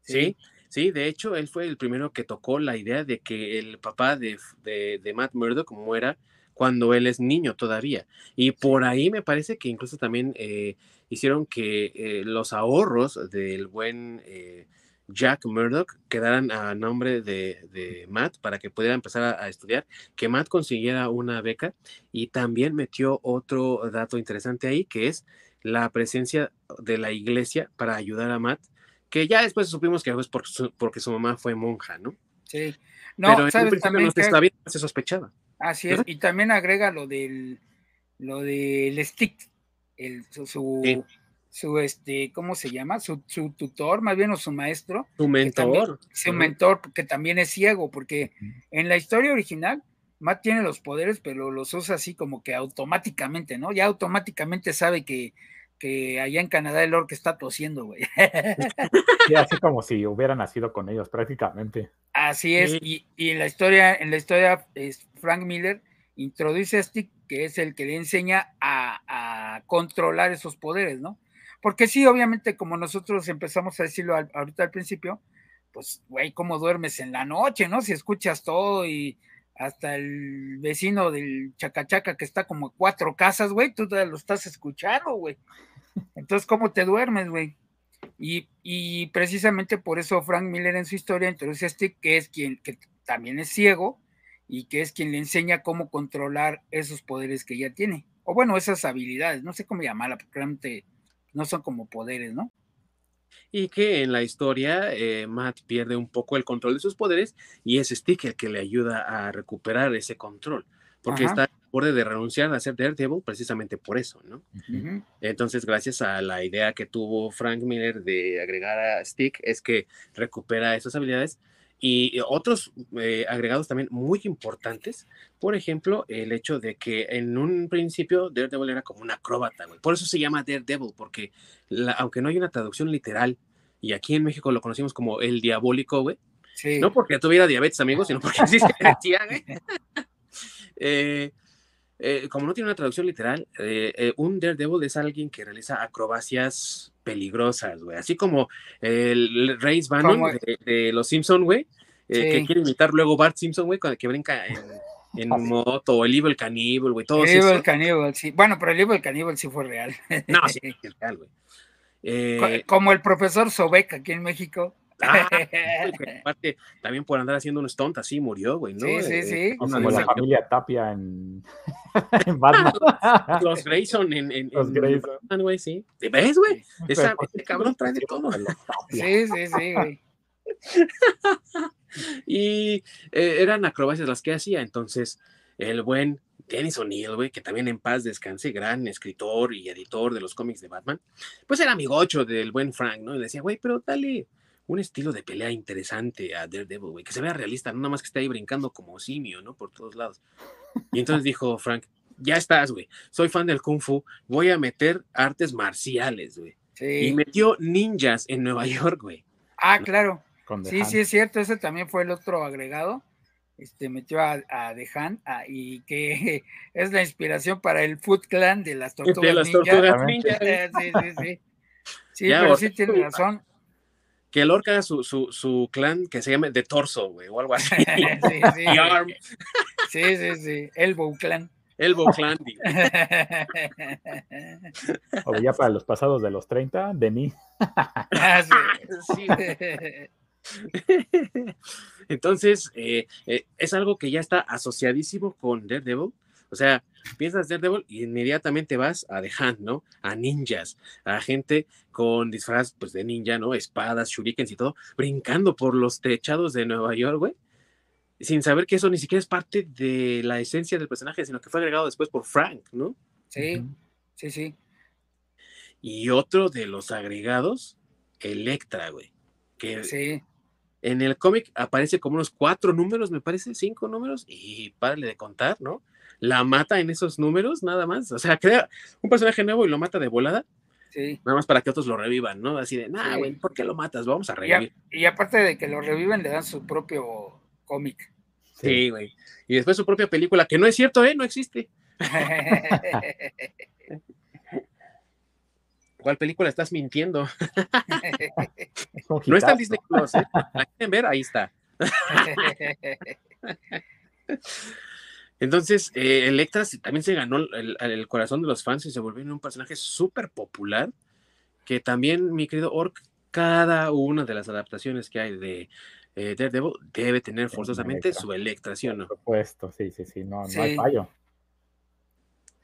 Sí, sí, de hecho, él fue el primero que tocó la idea de que el papá de, de, de Matt Murdock muera cuando él es niño todavía. Y por ahí me parece que incluso también eh, hicieron que eh, los ahorros del buen eh, Jack Murdoch quedaran a nombre de, Matt para que pudiera empezar a, estudiar, que Matt consiguiera una beca y también metió otro dato interesante ahí, que es la presencia de la iglesia para ayudar a Matt, que ya después supimos que es porque su, mamá fue monja, ¿no? Sí. No, Pero ¿sabes? también que... se sospechaba. Así es, y también agrega lo del, lo del stick, el, su, su este, ¿cómo se llama? Su, tutor, más bien, o su maestro. Su mentor. su mentor, que también es ciego, porque en la historia original, Matt tiene los poderes, pero los usa así como que automáticamente, ¿no? Ya automáticamente sabe que, que allá en Canadá el orc está tosiendo, güey. Sí, así como si hubiera nacido con ellos, prácticamente. Así es, y, y, en la historia, en la historia, es Frank Miller introduce a Stick, que es el que le enseña a, a controlar esos poderes, ¿no? Porque sí, obviamente, como nosotros empezamos a decirlo ahorita al principio, pues, güey, ¿cómo duermes en la noche, no? Si escuchas todo y hasta el vecino del Chacachaca que está como cuatro casas, güey, tú lo estás escuchando, güey. Entonces, ¿cómo te duermes, güey? Y, y, precisamente por eso Frank Miller en su historia introduce a este que es quien que también es ciego y que es quien le enseña cómo controlar esos poderes que ya tiene. O bueno, esas habilidades, no sé cómo llamarla, porque realmente no son como poderes, ¿no? Y que en la historia eh, Matt pierde un poco el control de sus poderes y es Stick el que le ayuda a recuperar ese control, porque está a borde de renunciar a ser Daredevil precisamente por eso, ¿no? Entonces, gracias a la idea que tuvo Frank Miller de agregar a Stick, es que recupera esas habilidades y otros eh, agregados también muy importantes, por ejemplo, el hecho de que en un principio Daredevil era como un acróbata, güey. Por eso se llama Daredevil, porque aunque no hay una traducción literal, y aquí en México lo conocimos como el diabólico, güey. No porque tuviera diabetes, amigos, sino porque así se decía, güey. eh, eh, como no tiene una traducción literal, eh, eh, un Daredevil es alguien que realiza acrobacias peligrosas, güey. Así como el Ray Bannon de, Los Simpson, güey, que quiere imitar luego Bart Simpson, güey, que brinca en, en moto, o el Evil Cannibal, güey, todo eso. El Evil Cannibal, sí. Bueno, pero el Evil Cannibal sí fue real. No, sí, es real, güey. como el profesor Sobek aquí en México. Ah, aparte, también por andar haciendo un stunt así murió, güey, ¿no? Sí, sí, sí. Como la familia Tapia en, en Batman. Los Grayson en, en, Los Grayson. Batman, güey, sí. ¿Ves, güey? Ese cabrón trae de todo. Sí, sí, sí, güey. y eh, eran acrobacias las que hacía, entonces el buen Dennis O'Neill, güey, que también en paz descanse, gran escritor y editor de los cómics de Batman, pues era amigocho del buen Frank, ¿no? Y decía, güey, pero dale, un estilo de pelea interesante a Daredevil, güey, que se vea realista, no nada más que esté ahí brincando como simio, ¿no? Por todos lados. Y entonces dijo Frank, ya estás, güey, soy fan del Kung Fu, voy a meter artes marciales, güey. Y metió ninjas en Nueva York, güey. Ah, claro. sí, sí, es cierto, ese también fue el otro agregado. Este metió a, a The Hand y que es la inspiración para el Foot Clan de las tortugas de las tortugas ninja. sí, sí, sí. Sí, pero sí tiene razón que Lorca haga su, su, su, clan que se llame The Torso, güey, o algo así. sí, sí, sí, sí, sí, Elbow Clan. Elbow Clandy. o ya para los pasados de los 30, Denis. Ah, sí. Entonces, eh, eh, es algo que ya está asociadísimo con Daredevil. O sea, piensas Daredevil y inmediatamente vas a The Hand, ¿no? A ninjas, a gente con disfraz pues, de ninja, ¿no? Espadas, shurikens y todo, brincando por los techados de Nueva York, güey. Sin saber que eso ni siquiera es parte de la esencia del personaje, sino que fue agregado después por Frank, ¿no? Sí, sí, sí. Y otro de los agregados, Electra, güey. Que sí. en el cómic aparece como unos cuatro números, me parece, cinco números, y párale de contar, ¿no? La mata en esos números, nada más. O sea, crea un personaje nuevo y lo mata de volada. Sí. Nada más para que otros lo revivan, ¿no? Así de, nah, Sí. güey, ¿por qué lo matas? Vamos a Y, a- revivir. y aparte de que lo reviven, le dan su propio cómic. Sí, güey. Y después su propia película, que no es cierto, ¿eh? No existe. ¿Cuál película estás mintiendo? No está en. Disney Plus, ¿eh? ¿La quieren ver? Ahí está. Entonces, eh, Electra también se ganó el, el corazón de los fans y se volvió en un personaje súper popular, que también, mi querido Orc, cada una de las adaptaciones que hay de eh, Daredevil debe tener forzosamente Electra. su Electra, ¿sí o no? Por supuesto, sí, sí, sí, no, no Sí. hay fallo.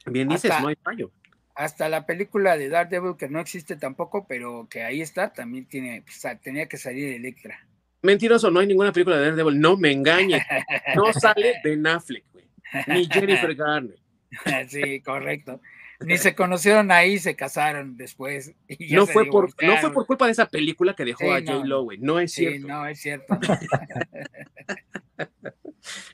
Bien dices, Hasta- no hay fallo. Hasta la película de Daredevil, que no existe tampoco, pero que ahí está, también tiene, pues, tenía que salir Electra. Mentiroso, no hay ninguna película de Daredevil, no me engañes. No sale Ben Affleck, ni Jennifer Garner. sí, correcto. Ni se conocieron ahí, se casaron después. y ya No se fue, por, no fue por culpa de esa película que dejó Sí, a no, J-Lo, güey. No es Sí, cierto. no, es cierto.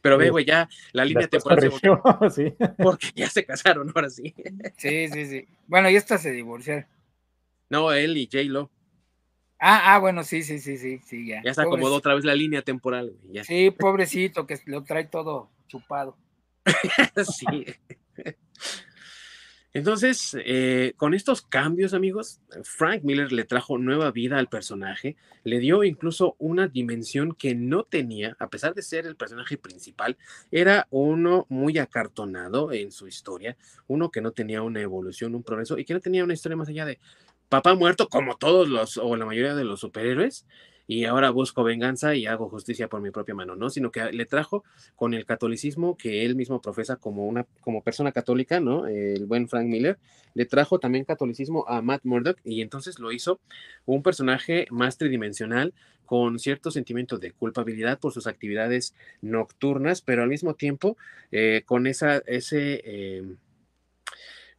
Pero ve, güey, ya la línea temporal se volvió corrigió, sí. porque ya se casaron, ahora sí. Sí, sí, sí. Bueno, y esta se divorciaron. No, él y J-Lo. Ah, ah, bueno, sí, sí, sí, sí, sí, ya. Ya se acomodó otra vez la línea temporal, güey. Ya. Sí, pobrecito, que lo trae todo chupado. Sí. Entonces, eh, con estos cambios, amigos, Frank Miller le trajo nueva vida al personaje, le dio incluso una dimensión que no tenía, a pesar de ser el personaje principal, era uno muy acartonado en su historia, uno que no tenía una evolución, un progreso y que no tenía una historia más allá de papá muerto, como todos los o la mayoría de los superhéroes, y ahora busco venganza y hago justicia por mi propia mano, ¿no? Sino que le trajo con el catolicismo que él mismo profesa como una como persona católica, ¿no? El buen Frank Miller le trajo también catolicismo a Matt Murdock y entonces lo hizo un personaje más tridimensional con cierto sentimiento de culpabilidad por sus actividades nocturnas, pero al mismo tiempo eh, con esa ese eh,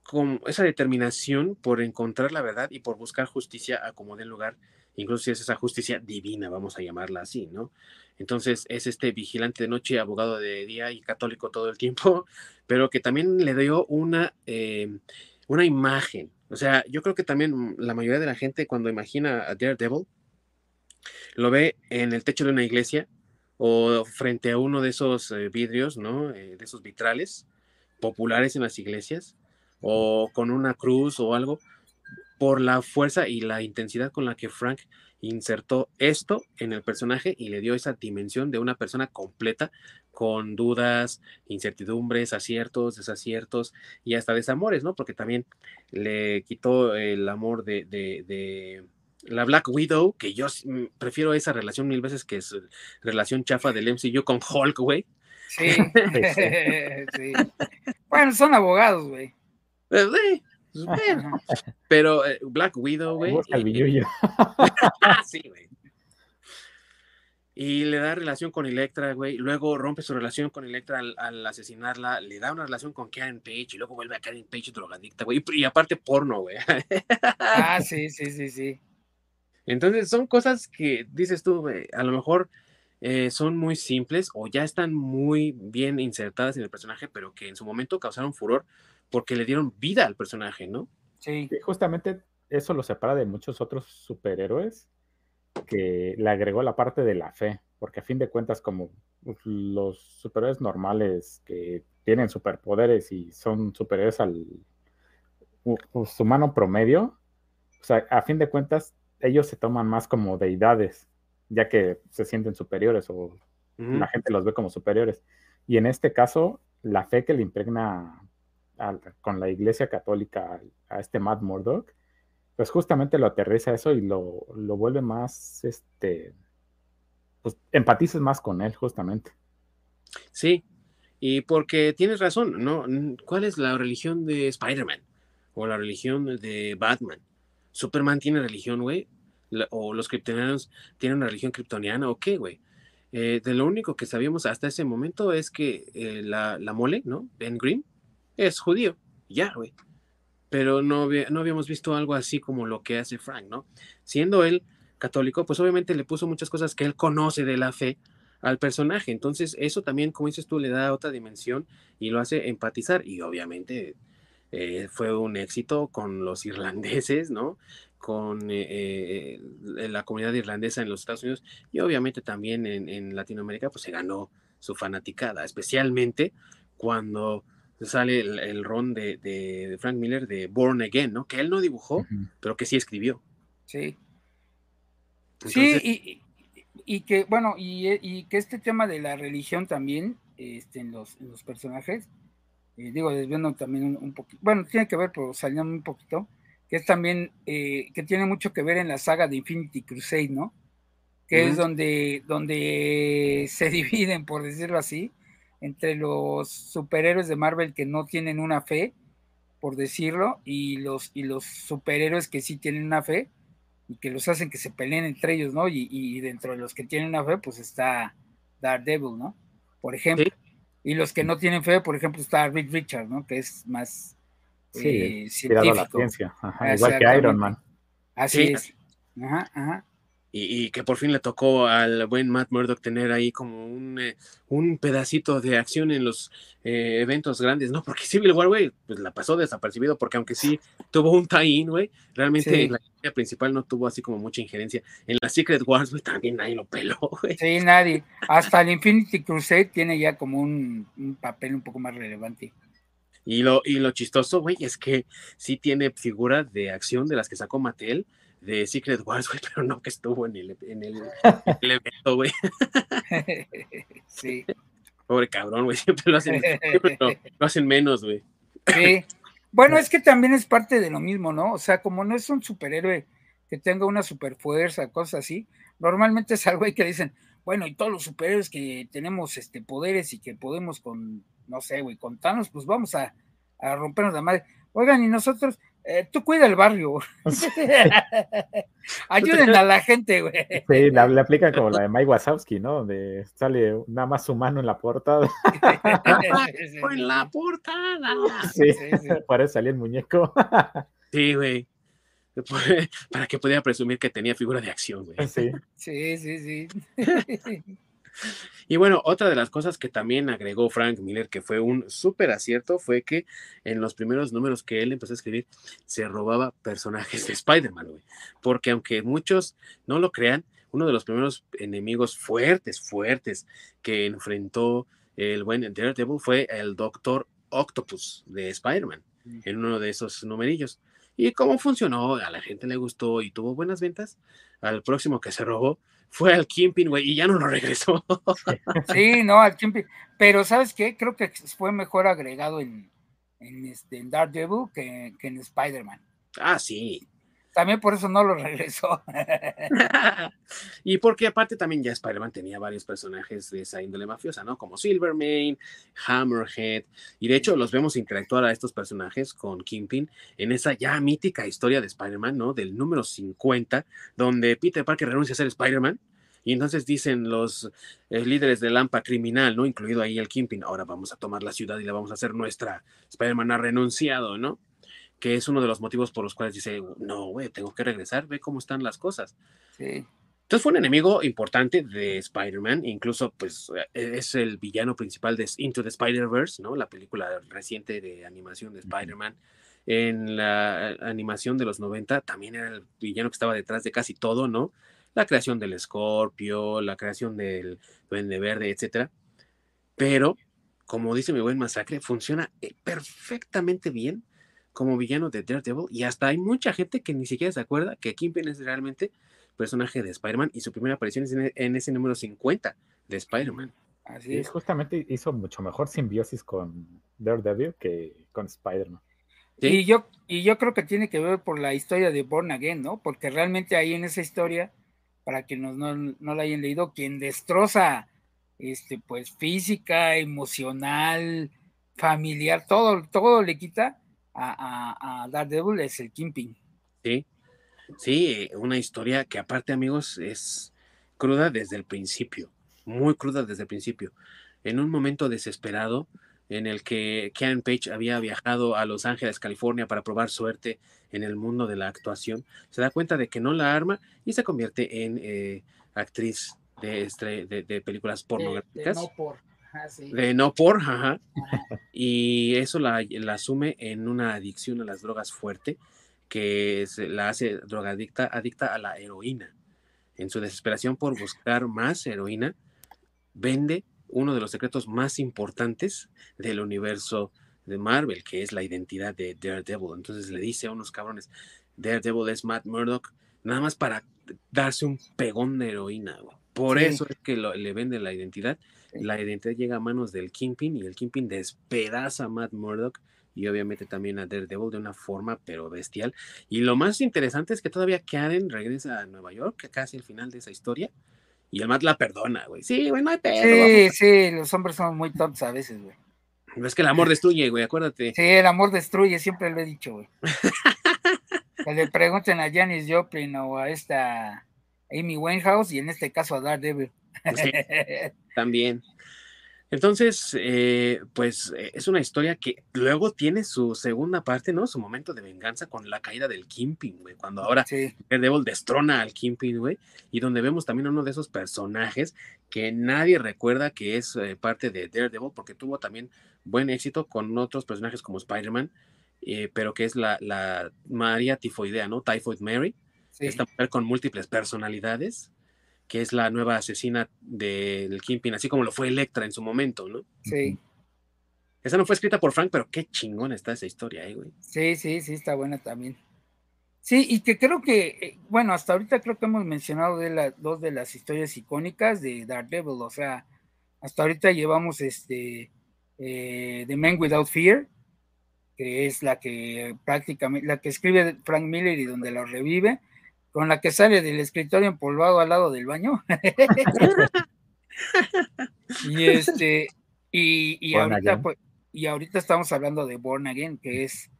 con esa determinación por encontrar la verdad y por buscar justicia a como dé lugar, incluso si es esa justicia divina, vamos a llamarla así, ¿no? Entonces es este vigilante de noche, abogado de día y católico todo el tiempo, pero que también le dio una, eh, una imagen. O sea, yo creo que también la mayoría de la gente cuando imagina a Daredevil, lo ve en el techo de una iglesia o frente a uno de esos eh, vidrios, ¿no? Eh, de esos vitrales populares en las iglesias o con una cruz o algo, por la fuerza y la intensidad con la que Frank insertó esto en el personaje y le dio esa dimensión de una persona completa con dudas, incertidumbres, aciertos, desaciertos y hasta desamores, ¿no? Porque también le quitó el amor de, de, de la Black Widow, que yo mm, prefiero esa relación mil veces que es relación chafa del MCU con Hulk, güey. Sí. sí. Bueno, son abogados, güey. Eh, bueno. Pero eh, Black Widow, güey. Y- sí, güey. Y le da relación con Electra, güey. Luego rompe su relación con Electra al, al asesinarla. Le da una relación con Karen Page y luego vuelve a Karen Page drogadicta, güey. Y, y aparte porno, güey. Ah, sí, sí, sí, sí. Entonces son cosas que dices tú, güey, a lo mejor eh, son muy simples o ya están muy bien insertadas en el personaje, pero que en su momento causaron furor porque le dieron vida al personaje, ¿no? Sí, justamente eso lo separa de muchos otros superhéroes que le agregó la parte de la fe, porque a fin de cuentas como los superhéroes normales que tienen superpoderes y son superiores al humano promedio, o sea, a fin de cuentas ellos se toman más como deidades, ya que se sienten superiores o la gente los ve como superiores. Y en este caso, la fe que le impregna con la iglesia católica a, este Matt Murdock, pues justamente lo aterriza eso y lo, lo vuelve más, este, pues empatizas más con él justamente. Sí, y porque tienes razón, ¿no? ¿Cuál es la religión de Spider-Man? O la religión de Batman. ¿Superman tiene religión, güey? ¿O los kryptonianos tienen una religión kryptoniana o qué, güey? Eh, de lo único que sabíamos hasta ese momento es que eh, la, mole, ¿no? Ben Green es judío, ya, güey. Pero no, no habíamos visto algo así como lo que hace Frank, ¿no? Siendo él católico, pues obviamente le puso muchas cosas que él conoce de la fe al personaje. Entonces, eso también, como dices tú, le da otra dimensión y lo hace empatizar. Y obviamente eh, fue un éxito con los irlandeses, ¿no? Con eh, eh, la comunidad irlandesa en los Estados Unidos y obviamente también en, Latinoamérica, pues se ganó su fanaticada, especialmente cuando sale el, ron de, Frank Miller de Born Again, ¿no? Que él no dibujó, pero que sí escribió. Sí. sí, y, y que, bueno, y, y, que este tema de la religión también, este, en, los, en los personajes, eh, digo, desviando también un, poquito, bueno, tiene que ver, pero saliendo un poquito, que es también, eh, que tiene mucho que ver en la saga de Infinity Crusade, ¿no? Que es donde, donde se dividen, por decirlo así, entre los superhéroes de Marvel que no tienen una fe, por decirlo, y los, y los superhéroes que sí tienen una fe, y que los hacen que se peleen entre ellos, ¿no? Y, dentro de los que tienen una fe, pues está Daredevil, ¿no? Por ejemplo. Y los que no tienen fe, por ejemplo, está Rick Richard, ¿no? Que es más sí, eh, científico. la ciencia, igual que Iron Man. Así es. Ajá, ajá y, que por fin le tocó al buen Matt Murdock tener ahí como un, eh, un pedacito de acción en los eh, eventos grandes, ¿no? Porque Civil War, güey, pues la pasó desapercibido, porque aunque sí tuvo un tie-in, güey, realmente la línea principal no tuvo así como mucha injerencia. En la Secret Wars, güey, también nadie lo peló, güey. Sí, nadie. Hasta el Infinity Crusade tiene ya como un, un papel un poco más relevante. Y lo, y lo chistoso, güey, es que sí tiene figuras de acción de las que sacó Mattel, de Secret Wars, güey, pero no que estuvo en el, en el, evento, güey. Sí. Pobre cabrón, güey, siempre lo hacen, lo hacen menos, güey. Sí. Bueno, es que también es parte de lo mismo, ¿no? O sea, como no es un superhéroe que tenga una superfuerza, cosas así, normalmente es algo que dicen, bueno, y todos los superhéroes que tenemos este poderes y que podemos con, no sé, güey, contarnos, pues vamos a, a rompernos la madre. Oigan, y nosotros, eh, tú cuida el barrio. Ayuden a la gente, güey. Sí, le aplica como la de Mike Wazowski, ¿no? Donde sale nada más su mano en la portada. en la portada. Sí, parece salir el muñeco. sí, güey. Para que pudiera presumir que tenía figura de acción, güey. Sí, sí, sí. sí. Y bueno, otra de las cosas que también agregó Frank Miller, que fue un súper acierto, fue que en los primeros números que él empezó a escribir, se robaba personajes de Spider-Man, güey. Porque aunque muchos no lo crean, uno de los primeros enemigos fuertes, fuertes que enfrentó el buen Daredevil fue el Doctor Octopus de Spider-Man, mm. en uno de esos numerillos. ¿Y cómo funcionó? A la gente le gustó y tuvo buenas ventas. Al próximo que se robó fue al Kimping, güey, y ya no lo regresó. Sí, no, al Kimping. Pero, ¿sabes qué? Creo que fue mejor agregado en, en, este, en Daredevil que, que en Spider-Man. Ah, sí. También por eso no lo regresó. y porque aparte también ya Spider-Man tenía varios personajes de esa índole mafiosa, ¿no? Como Silvermane, Hammerhead, y de hecho los vemos interactuar a estos personajes con Kingpin en esa ya mítica historia de Spider-Man, ¿no? Del número 50, donde Peter Parker renuncia a ser Spider-Man. Y entonces dicen los eh, líderes del AMPA criminal, ¿no? Incluido ahí el Kingpin, ahora vamos a tomar la ciudad y la vamos a hacer nuestra. Spider-Man ha renunciado, ¿no? Que es uno de los motivos por los cuales dice, no, güey, tengo que regresar, ve cómo están las cosas. Sí. Entonces fue un enemigo importante de Spider-Man, incluso pues e-, es el villano principal de Into the Spider-Verse, ¿no? La película reciente de animación de Spider-Man. En la animación de los 90 también era el villano que estaba detrás de casi todo, ¿no? La creación del Escorpio, la creación del Duende Verde, etcétera. Pero, como dice mi buen masacre, funciona eh, perfectamente bien como villano de Daredevil y hasta hay mucha gente que ni siquiera se acuerda que Kingpin es realmente personaje de Spider-Man y su primera aparición es en, ese número 50 de Spider-Man. Así es. Justamente hizo mucho mejor simbiosis con Daredevil que con Spider-Man. Y, yo, y yo creo que tiene que ver por la historia de Born Again, ¿no? Porque realmente ahí en esa historia, para que no, no la hayan leído, quien destroza este, pues física, emocional, familiar, todo, todo le quita a, a, Daredevil es el Kimping. Sí, sí, una historia que aparte amigos es cruda desde el principio, muy cruda desde el principio. En un momento desesperado en el que Karen Page había viajado a Los Ángeles, California para probar suerte en el mundo de la actuación, se da cuenta de que no la arma y se convierte en eh, actriz de, de, películas pornográficas. De, no por. De no por, ajá. Y eso la, la, asume en una adicción a las drogas fuerte que se la hace drogadicta, adicta a la heroína. En su desesperación por buscar más heroína, vende uno de los secretos más importantes del universo de Marvel, que es la identidad de Daredevil. Entonces le dice a unos cabrones, Daredevil es Matt Murdock, nada más para darse un pegón de heroína. Por eso es que le vende la identidad. La identidad llega a manos del Kingpin y el Kingpin despedaza a Matt Murdock y obviamente también a Daredevil de una forma pero bestial. Y lo más interesante es que todavía Karen regresa a Nueva York, casi al final de esa historia, y el Matt la perdona, güey. Sí, güey, no hay pedo. Sí, sí, los hombres son muy tontos a veces, güey. es que el amor destruye, güey, acuérdate. Sí, el amor destruye, siempre lo he dicho, güey. que le pregunten a Janis Joplin o a esta Amy Winehouse y en este caso a Daredevil. también. Entonces, eh, pues eh, es una historia que luego tiene su segunda parte, ¿no? Su momento de venganza con la caída del Kimping, güey. Cuando ahora Daredevil destrona al Kimping, güey. Y donde vemos también uno de esos personajes que nadie recuerda que es eh, parte de Daredevil, porque tuvo también buen éxito con otros personajes como Spider-Man, pero que es la, la María Tifoidea, ¿no? Typhoid Mary esta mujer con múltiples personalidades, que es la nueva asesina del Kingpin, así como lo fue Electra en su momento, ¿no? Sí. Esa no fue escrita por Frank, pero qué chingón está esa historia ahí, güey. Sí, sí, sí, está buena también. Sí, y que creo que, eh, bueno, hasta ahorita creo que hemos mencionado de las dos de las historias icónicas de Daredevil, o sea, hasta ahorita llevamos este eh, The Man Without Fear, que es la que prácticamente, la que escribe Frank Miller y donde la revive, con la que sale del escritorio empolvado al lado del baño. y este, y, ahorita, pues, y ahorita estamos hablando de Born Again, que es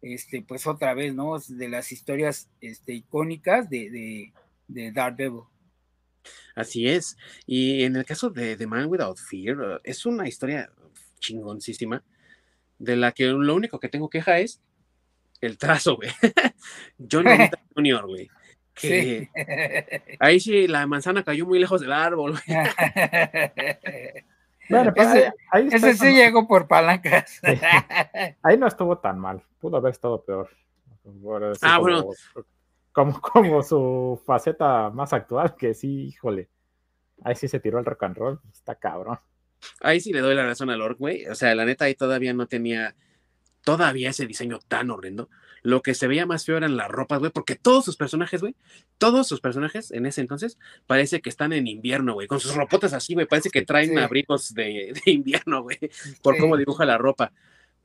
este, pues otra vez, ¿no? De las historias este, icónicas de, de, de Daredevil. Así es. Y en el caso de The Man Without Fear, es una historia chingoncísima, de la que lo único que tengo queja es el trazo, güey. John Junior, güey. Sí. Ahí sí la manzana cayó muy lejos del árbol. bueno, pues ese, sí llegó por palancas. Ahí no estuvo tan mal, pudo haber estado peor. ah, como, bueno. Como, como su faceta más actual, que sí, híjole. Ahí sí se tiró el rock and roll, está cabrón. Ahí sí le doy la razón al Orc, güey. O sea, la neta ahí todavía no tenía todavía ese diseño tan horrendo. Lo que se veía más feo eran las ropas, güey, porque todos sus personajes, güey, todos sus personajes en ese entonces parece que están en invierno, güey, con sus ropotas así, güey, parece que traen abrigos de, invierno, güey, por cómo dibuja la ropa.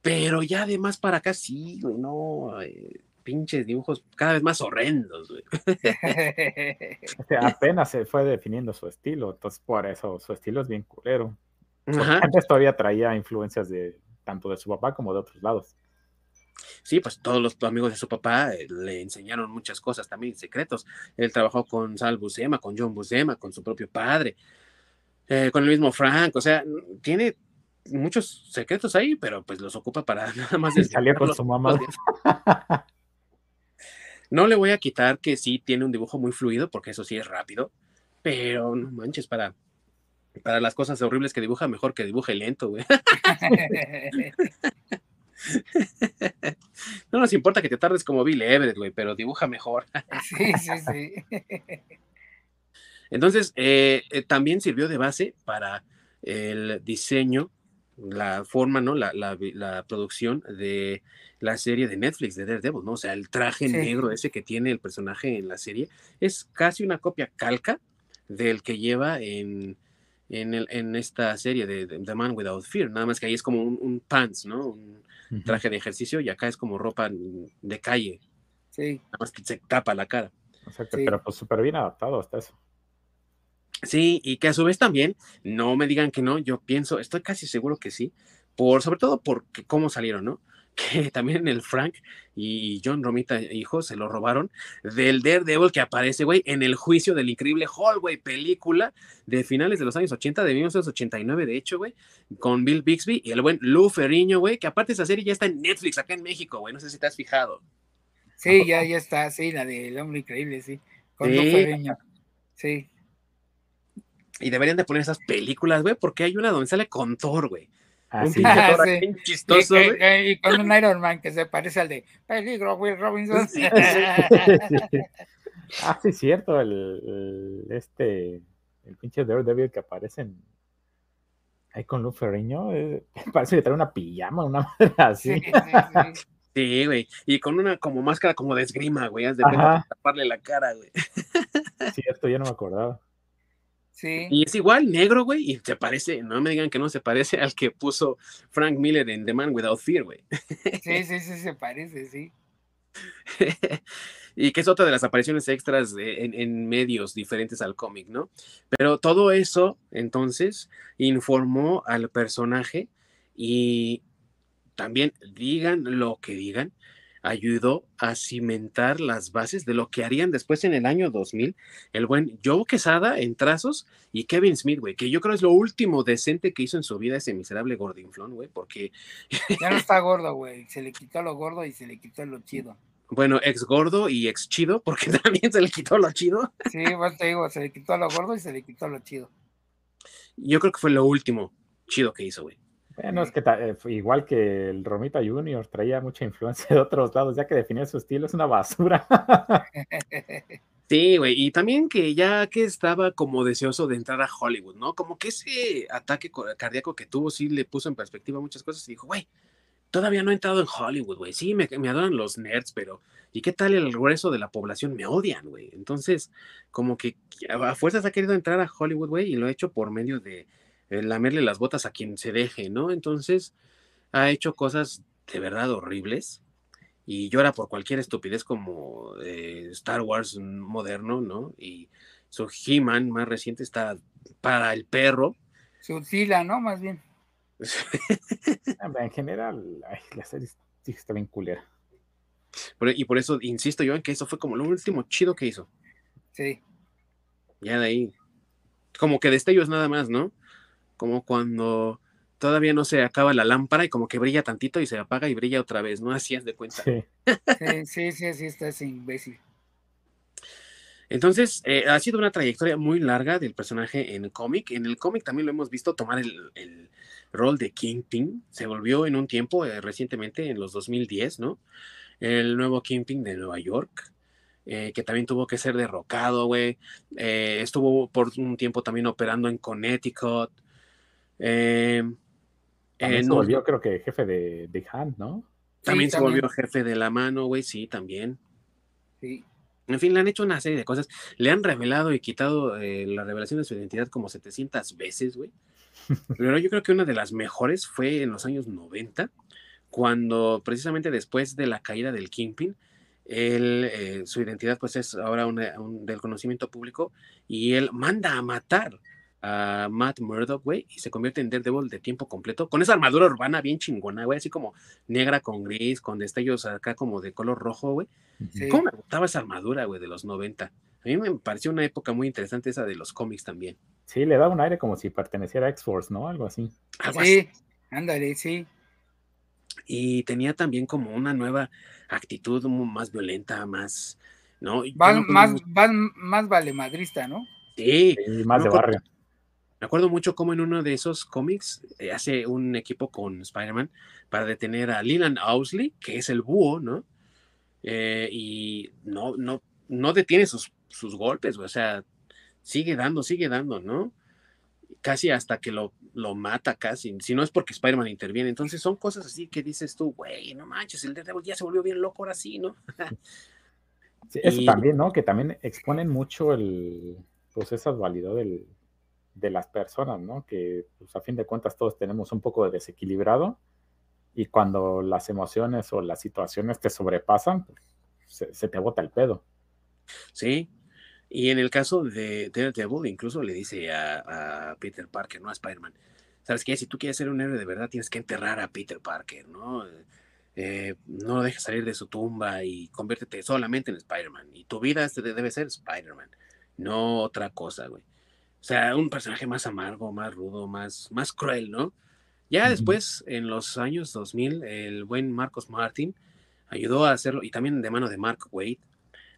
Pero ya además para acá sí, güey, no, eh, pinches dibujos cada vez más horrendos, güey. apenas se fue definiendo su estilo, entonces por eso su estilo es bien culero. Antes todavía traía influencias de tanto de su papá como de otros lados. Sí, pues todos los amigos de su papá eh, le enseñaron muchas cosas también, secretos. Él trabajó con Sal Buscema, con John Buscema, con su propio padre, eh, con el mismo Frank, o sea, tiene muchos secretos ahí, pero pues los ocupa para nada más con su mamá. No le voy a quitar que sí tiene un dibujo muy fluido, porque eso sí es rápido, pero no manches, para, para las cosas horribles que dibuja, mejor que dibuje lento, güey. no nos importa que te tardes como Bill Everett, güey, pero dibuja mejor. sí, sí, sí. Entonces, eh, eh, también sirvió de base para el diseño, la forma, ¿no? La, producción de la serie de Netflix de Daredevil, ¿no? O sea, el traje negro ese que tiene el personaje en la serie es casi una copia calca del que lleva en en, el, en esta serie de, The Man Without Fear, nada más que ahí es como un, pants, ¿no? Un traje de ejercicio y acá es como ropa de calle. Sí. Nada más que se tapa la cara. Exacto, pero pues súper bien adaptado hasta eso. Sí, y que a su vez también, no me digan que no, yo pienso, estoy casi seguro que sí, por, sobre todo porque cómo salieron, ¿no? Que también el Frank y John Romita, hijo, se lo robaron del Daredevil que aparece, güey, en el juicio del increíble Hall, güey, película de finales de los años 80, de 1989, de hecho, güey, con Bill Bixby y el buen Lou Ferriño, güey, que aparte esa serie ya está en Netflix acá en México, güey, no sé si te has fijado. Sí, ya, ya está, sí, la del hombre increíble, sí, con Lou Ferriño, sí. Y deberían de poner esas películas, güey, porque hay una donde sale con Thor, un ah, chistoso. Y, con un Iron Man que se parece al de Peligro, Will Robinson. ah, sí, cierto. El, este, el pinche Daredevil que aparece ahí con Lou Ferriño. Eh, parece que trae una pijama, una madre así. Sí, güey. Y con una como máscara como de esgrima, güey. Haz de taparle la cara, güey. Cierto, ya no me acordaba. Y es igual, negro, güey, y se parece, no me digan que no se parece al que puso Frank Miller en The Man Without Fear, güey. Sí, sí, sí, se parece, sí. y que es otra de las apariciones extras en, en, medios diferentes al cómic, ¿no? Pero todo eso, entonces, informó al personaje y también digan lo que digan, ayudó a cimentar las bases de lo que harían después en el año 2000 el buen Joe Quesada en trazos y Kevin Smith, güey, que yo creo es lo último decente que hizo en su vida ese miserable gordinflón, güey, porque... Ya no está gordo, güey, se le quitó lo gordo y se le quitó lo chido. Bueno, ex gordo y ex chido, porque también se le quitó lo chido. Sí, pues te digo, se le quitó lo gordo y se le quitó lo chido. Yo creo que fue lo último chido que hizo, güey. Bueno, es que eh, igual que el Romita Junior traía mucha influencia de otros lados, ya que definía su estilo, es una basura. Sí, güey, y también que ya que estaba como deseoso de entrar a Hollywood, ¿no? Como que ese ataque cardíaco que tuvo sí le puso en perspectiva muchas cosas y dijo, güey, todavía no he entrado en Hollywood, güey. Sí, me, me, adoran los nerds, pero ¿y qué tal el grueso de la población? Me odian, güey. Entonces, como que a fuerzas ha querido entrar a Hollywood, güey, y lo ha hecho por medio de lamerle las botas a quien se deje, ¿no? Entonces ha hecho cosas de verdad horribles y llora por cualquier estupidez como eh, Star Wars moderno, ¿no? Y su He-Man más reciente está para el perro. Su ¿no? Más bien. en general, la serie está bien culera. y por eso insisto yo en que eso fue como lo último chido que hizo. Sí. Ya de ahí. Como que destellos nada más, ¿no? Como cuando todavía no se acaba la lámpara y como que brilla tantito y se apaga y brilla otra vez, ¿no? Así es de cuenta. Sí, sí, sí, sí, está ese imbécil. Entonces, eh, ha sido una trayectoria muy larga del personaje en el cómic. En el cómic también lo hemos visto tomar el, rol de Kingpin. Se volvió en un tiempo, eh, recientemente, en los 2010, ¿no? El nuevo Kingpin de Nueva York. Eh, que también tuvo que ser derrocado, güey. estuvo por un tiempo también operando en Connecticut. Eh, también se volvió, creo que, jefe de, de Hand, ¿no? También se volvió jefe de la mano, güey, sí, también. Sí. En fin, le han hecho una serie de cosas. Le han revelado y quitado eh, la revelación de su identidad como 700 veces, güey. Pero yo creo que una de las mejores fue en los años 90, cuando precisamente después de la caída del Kingpin, él, eh, su identidad pues es ahora del conocimiento público y él manda a matar a Matt Murdock, güey, y se convierte en Daredevil de tiempo completo, con esa armadura urbana bien chingona, güey, así como negra con gris, con destellos acá como de color rojo, güey. ¿Cómo me gustaba esa armadura, güey, de los 90? A mí me pareció una época muy interesante esa de los cómics también. Sí, le da un aire como si perteneciera a X-Force, ¿no? Algo así. sí, ándale, sí. Y tenía también como una nueva actitud más violenta, más, ¿no? Más, más, más, valemadrista, ¿no? Sí. más de barrio. Me acuerdo mucho cómo en uno de esos cómics eh, hace un equipo con Spider-Man para detener a Leland Owsley, que es el búho, ¿no? Eh, y no, no, no detiene sus, sus golpes, o sea, sigue dando, sigue dando, ¿no? Casi hasta que lo, lo mata, casi, si no es porque Spider-Man interviene. Entonces son cosas así que dices tú, güey, no manches, el Daredevil ya se volvió bien loco ahora sí, ¿no? eso también, ¿no? Que también exponen mucho el, pues esa dualidad del, de las personas, ¿no? Que pues, a fin de cuentas todos tenemos un poco de desequilibrado y cuando las emociones o las situaciones te sobrepasan, pues, se, te bota el pedo. Sí, y en el caso de Daredevil, incluso le dice a, Peter Parker, no a Spider-Man, ¿sabes qué? Si tú quieres ser un héroe de verdad, tienes que enterrar a Peter Parker, ¿no? Eh, no lo dejes salir de su tumba y conviértete solamente en Spider-Man. Y tu vida debe ser Spider-Man, no otra cosa, güey. O sea, un personaje más amargo, más rudo, más, más cruel, ¿no? Ya después, en los años 2000, el buen Marcos Martin ayudó a hacerlo, y también de mano de Mark Wade,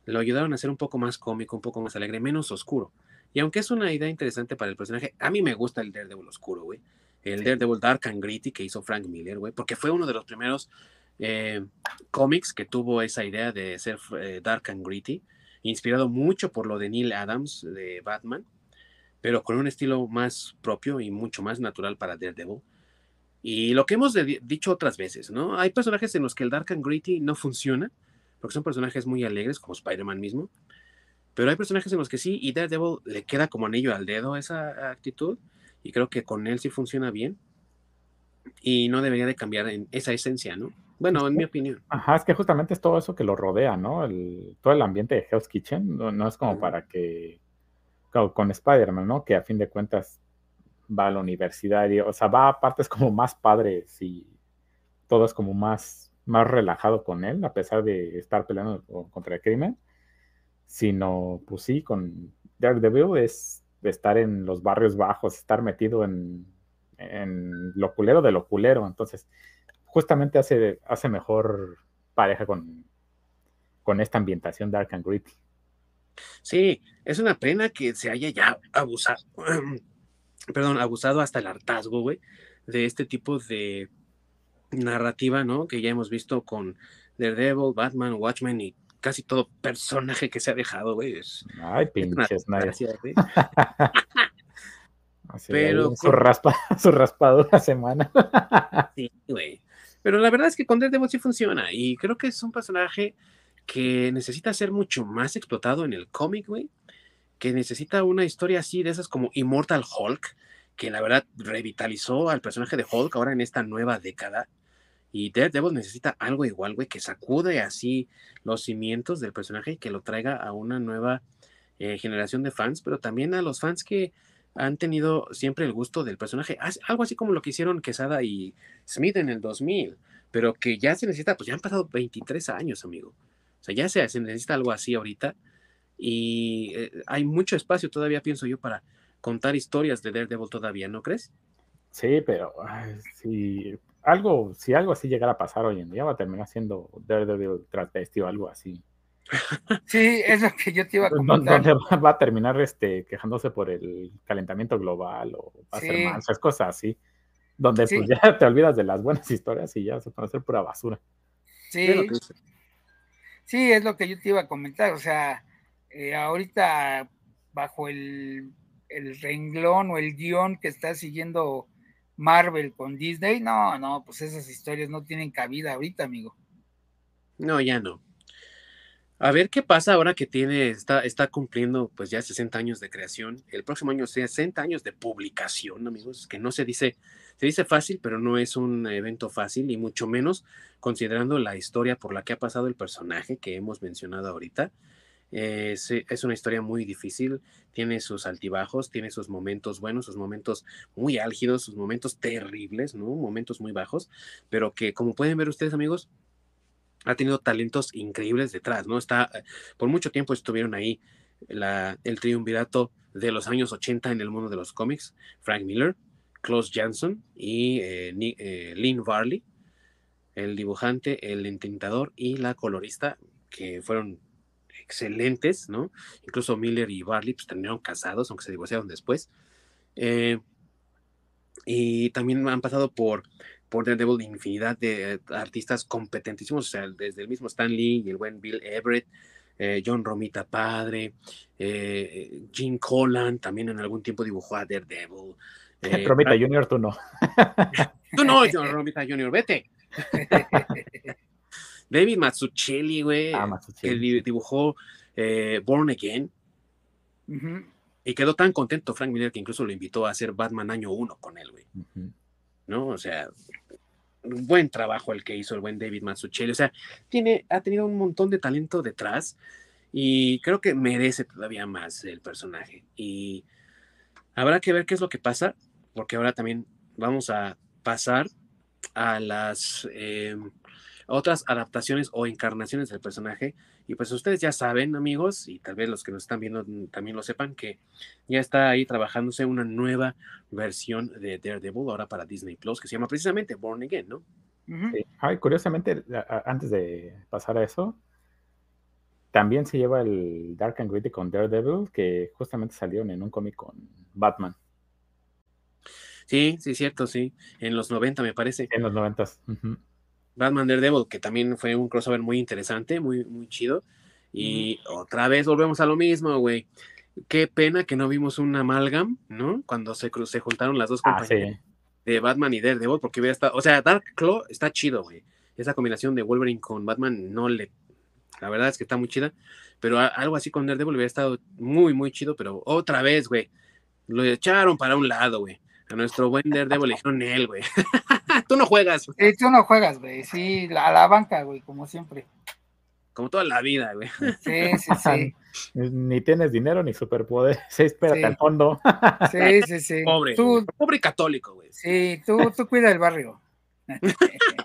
lo ayudaron a hacer un poco más cómico, un poco más alegre, menos oscuro. Y aunque es una idea interesante para el personaje, a mí me gusta el Daredevil oscuro, güey. El Daredevil Dark and Gritty que hizo Frank Miller, güey, porque fue uno de los primeros eh, cómics que tuvo esa idea de ser eh, Dark and Gritty, inspirado mucho por lo de Neil Adams de Batman pero con un estilo más propio y mucho más natural para Daredevil. Y lo que hemos dicho otras veces, ¿no? Hay personajes en los que el Dark and Gritty no funciona, porque son personajes muy alegres, como Spider-Man mismo, pero hay personajes en los que sí, y Daredevil le queda como anillo al dedo esa actitud, y creo que con él sí funciona bien, y no debería de cambiar en esa esencia, ¿no? Bueno, en mi opinión. Ajá, es que justamente es todo eso que lo rodea, ¿no? El, todo el ambiente de Hell's Kitchen, no, es como para que con Spider-Man, ¿no? Que a fin de cuentas va a la universidad, y, o sea, va a partes como más padres y todo es como más, más relajado con él, a pesar de estar peleando contra el crimen, sino, pues sí, con Daredevil es estar en los barrios bajos, estar metido en, en lo culero de lo culero, entonces justamente hace, hace mejor pareja con, con esta ambientación dark and gritty. Sí, es una pena que se haya ya abusado, perdón, abusado hasta el hartazgo, güey, de este tipo de narrativa, ¿no? Que ya hemos visto con Daredevil, Batman, Watchmen y casi todo personaje que se ha dejado, güey. Ay, pinches, nadie. Pero su, raspa, su raspado una semana. sí, güey. Pero la verdad es que con Daredevil sí funciona y creo que es un personaje que necesita ser mucho más explotado en el cómic, güey, que necesita una historia así de esas como Immortal Hulk, que la verdad revitalizó al personaje de Hulk ahora en esta nueva década. Y Daredevil necesita algo igual, güey, que sacude así los cimientos del personaje y que lo traiga a una nueva eh, generación de fans, pero también a los fans que han tenido siempre el gusto del personaje. Algo así como lo que hicieron Quesada y Smith en el 2000, pero que ya se necesita, pues ya han pasado 23 años, amigo sea, ya se, se necesita algo así ahorita y eh, hay mucho espacio todavía, pienso yo, para contar historias de Daredevil todavía, ¿no crees? Sí, pero si algo, si algo así llegara a pasar hoy en día, va a terminar siendo Daredevil transvesti o algo así. Sí, es lo que yo te iba a comentar. Donde va a terminar este, quejándose por el calentamiento global o va a ser esas cosas así. Donde pues ya te olvidas de las buenas historias y ya se puede hacer pura basura. Sí, Sí, es lo que yo te iba a comentar, o sea, eh, ahorita bajo el, renglón o el guion que está siguiendo Marvel con Disney, no, no, pues esas historias no tienen cabida ahorita, amigo. No, ya no. A ver qué pasa ahora que tiene, está, está cumpliendo pues ya 60 años de creación. El próximo año 60 años de publicación, amigos, que no se dice se dice fácil, pero no es un evento fácil y mucho menos considerando la historia por la que ha pasado el personaje que hemos mencionado ahorita. es, una historia muy difícil, tiene sus altibajos, tiene sus momentos buenos, sus momentos muy álgidos, sus momentos terribles, ¿no? Momentos muy bajos, pero que como pueden ver ustedes amigos, ha tenido talentos increíbles detrás, ¿no? Está, por mucho tiempo estuvieron ahí el triunvirato de los años 80 en el mundo de los cómics, Frank Miller, Klaus Jansson y eh, eh, Lynn Varley, el dibujante, el entintador y la colorista, que fueron excelentes, ¿no? Incluso Miller y Varley pues, terminaron casados, aunque se divorciaron después. Eh, y también han pasado por, por Daredevil infinidad de artistas competentísimos, o sea, desde el mismo Stan Lee y el buen Bill Everett, John Romita padre, Gene Colan también en algún tiempo dibujó a Daredevil, eh, Romita Junior, tú no. tú no, John Romita Junior, vete. David Mazzucchelli, güey, ah, que dibujó eh, Born Again. Y quedó tan contento Frank Miller que incluso lo invitó a hacer Batman año uno con él, güey. ¿No? O sea, un buen trabajo el que hizo el buen David Mazzucchelli. O sea, tiene, ha tenido un montón de talento detrás y creo que merece todavía más el personaje. Y habrá que ver qué es lo que pasa, porque ahora también vamos a pasar a las eh, otras adaptaciones o encarnaciones del personaje. Y pues ustedes ya saben, amigos, y tal vez los que nos están viendo también lo sepan, que ya está ahí trabajándose una nueva versión de Daredevil ahora para Disney Plus, que se llama precisamente Born Again, ¿no? Ay, curiosamente, antes de pasar a eso, también se lleva el Dark and Gritty con Daredevil, que justamente salieron en un cómic con Batman. Sí, sí, cierto, sí. En los 90 me parece. En los 90. Batman Daredevil, que también fue un crossover muy interesante, muy, muy chido. Y otra vez volvemos a lo mismo, güey. Qué pena que no vimos un amalgam, ¿no? Cuando se, se juntaron las dos ah, compañías de Batman y Daredevil, porque hubiera estado. O sea, Dark Claw está chido, güey. Esa combinación de Wolverine con Batman no le. La verdad es que está muy chida. Pero algo así con Daredevil hubiera estado muy, muy chido. Pero otra vez, güey. Lo echaron para un lado, güey. A nuestro buen Daredevil le dijeron él, güey. tú no juegas. Sí, tú no juegas, güey. Sí, a la banca, güey, como siempre. Como toda la vida, güey. Sí, sí, sí. ni tienes dinero ni superpoder. Sí, espérate al fondo. Sí, sí, sí. Pobre. Tú, pobre católico, güey. Sí, tú, tú cuida el barrio.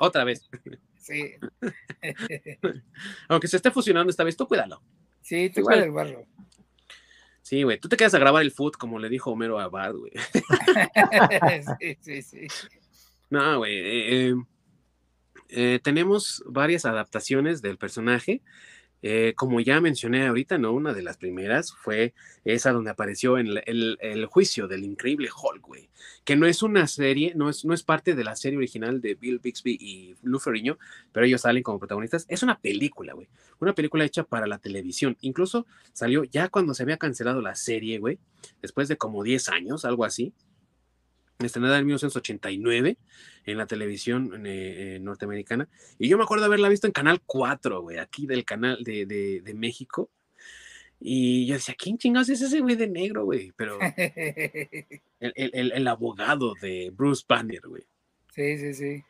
Otra vez. Sí. Aunque se esté fusionando esta vez, tú cuídalo. Sí, tú cuida el barrio. Sí, güey, tú te quedas a grabar el foot, como le dijo Homero a Bad, güey. sí, sí, sí. No, güey. Eh, eh, eh, tenemos varias adaptaciones del personaje. Como ya mencioné ahorita, ¿no? Una de las primeras fue esa donde apareció en el, juicio del increíble Hulk. Que no es una serie, no es, no es parte de la serie original de Bill Bixby y Lou Ferrigno, pero ellos salen como protagonistas. Es una película, güey. Una película hecha para la televisión. Incluso salió ya cuando se había cancelado la serie, güey. Después de como 10 años, algo así estrenada en 1989 en la televisión eh, eh, norteamericana. Y yo me acuerdo haberla visto en Canal 4, güey, aquí del canal de, México. Y yo decía, ¿quién chingados es ese güey de negro, güey? Pero el, abogado de Bruce Banner, güey. Sí, sí, sí.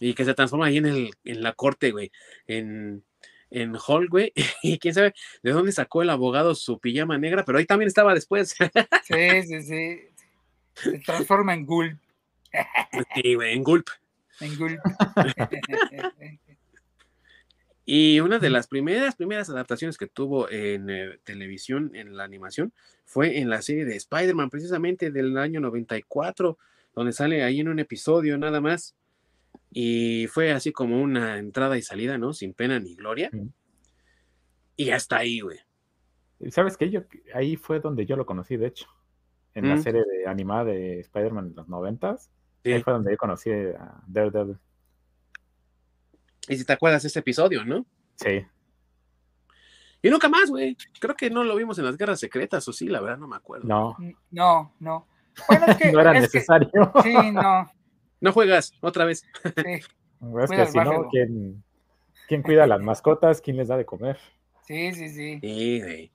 Y que se transforma ahí en, el, en la corte, güey, en, en Hall, güey. Y quién sabe de dónde sacó el abogado su pijama negra, pero ahí también estaba después. Sí, sí, sí. Se transforma en Gulp. Sí, güey, en Gulp. En Gulp. Y una de las primeras, primeras adaptaciones que tuvo en eh, televisión, en la animación, fue en la serie de Spider-Man, precisamente del año 94, donde sale ahí en un episodio nada más. Y fue así como una entrada y salida, ¿no? Sin pena ni gloria. Y hasta ahí, güey. ¿Sabes qué? Yo, ahí fue donde yo lo conocí, de hecho en la mm. serie de animada de Spider-Man en los noventas. Ahí fue donde yo conocí a Daredevil. Y si te acuerdas de ese episodio, ¿no? Sí. Y nunca más, güey. Creo que no lo vimos en las guerras secretas, o sí, la verdad no me acuerdo. No. No, no. Bueno, es que, no era necesario. sí, no. No juegas, otra vez. Sí. Es que si no, ¿quién, ¿quién cuida a las mascotas? ¿Quién les da de comer? Sí, sí, sí. Sí, güey.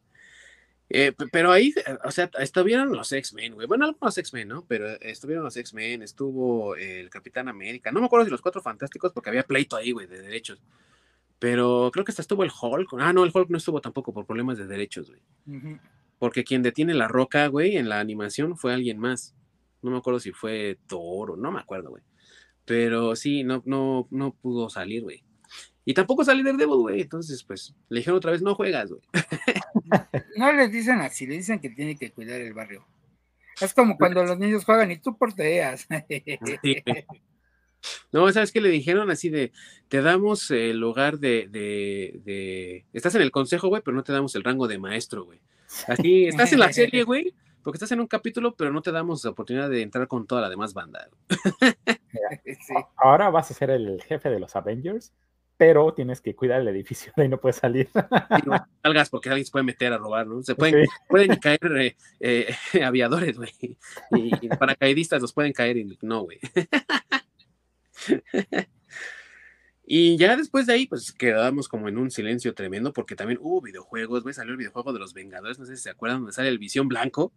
Eh, pero ahí, eh, o sea, estuvieron los X-Men, güey. Bueno, algunos X-Men, ¿no? Pero estuvieron los X-Men, estuvo el Capitán América. No me acuerdo si los Cuatro Fantásticos, porque había pleito ahí, güey, de derechos. Pero creo que hasta estuvo el Hulk. Ah, no, el Hulk no estuvo tampoco por problemas de derechos, güey. Porque quien detiene la roca, güey, en la animación fue alguien más. No me acuerdo si fue Thor o no me acuerdo, güey. Pero sí, no, no, no pudo salir, güey. Y tampoco sale Daredevil, güey. Entonces, pues, le dijeron otra vez, no juegas, güey. No les dicen así, le dicen que tiene que cuidar el barrio. Es como cuando los niños juegan y tú porteas. No, ¿sabes qué le dijeron? Así de, te damos el lugar de, de, de... Estás en el consejo, güey, pero no te damos el rango de maestro, güey. Así, estás en la serie, güey, porque estás en un capítulo, pero no te damos la oportunidad de entrar con toda la demás banda. Ahora vas a ser el jefe de los Avengers pero tienes que cuidar el edificio, de ahí no puedes salir. no salgas porque alguien se puede meter a robar, ¿no? Se pueden, pueden caer eh, eh, aviadores, güey, y, paracaidistas los pueden caer y no, güey. Y ya después de ahí, pues quedamos como en un silencio tremendo porque también hubo videojuegos, güey, salió el videojuego de los Vengadores, no sé si se acuerdan, donde sale el Visión Blanco,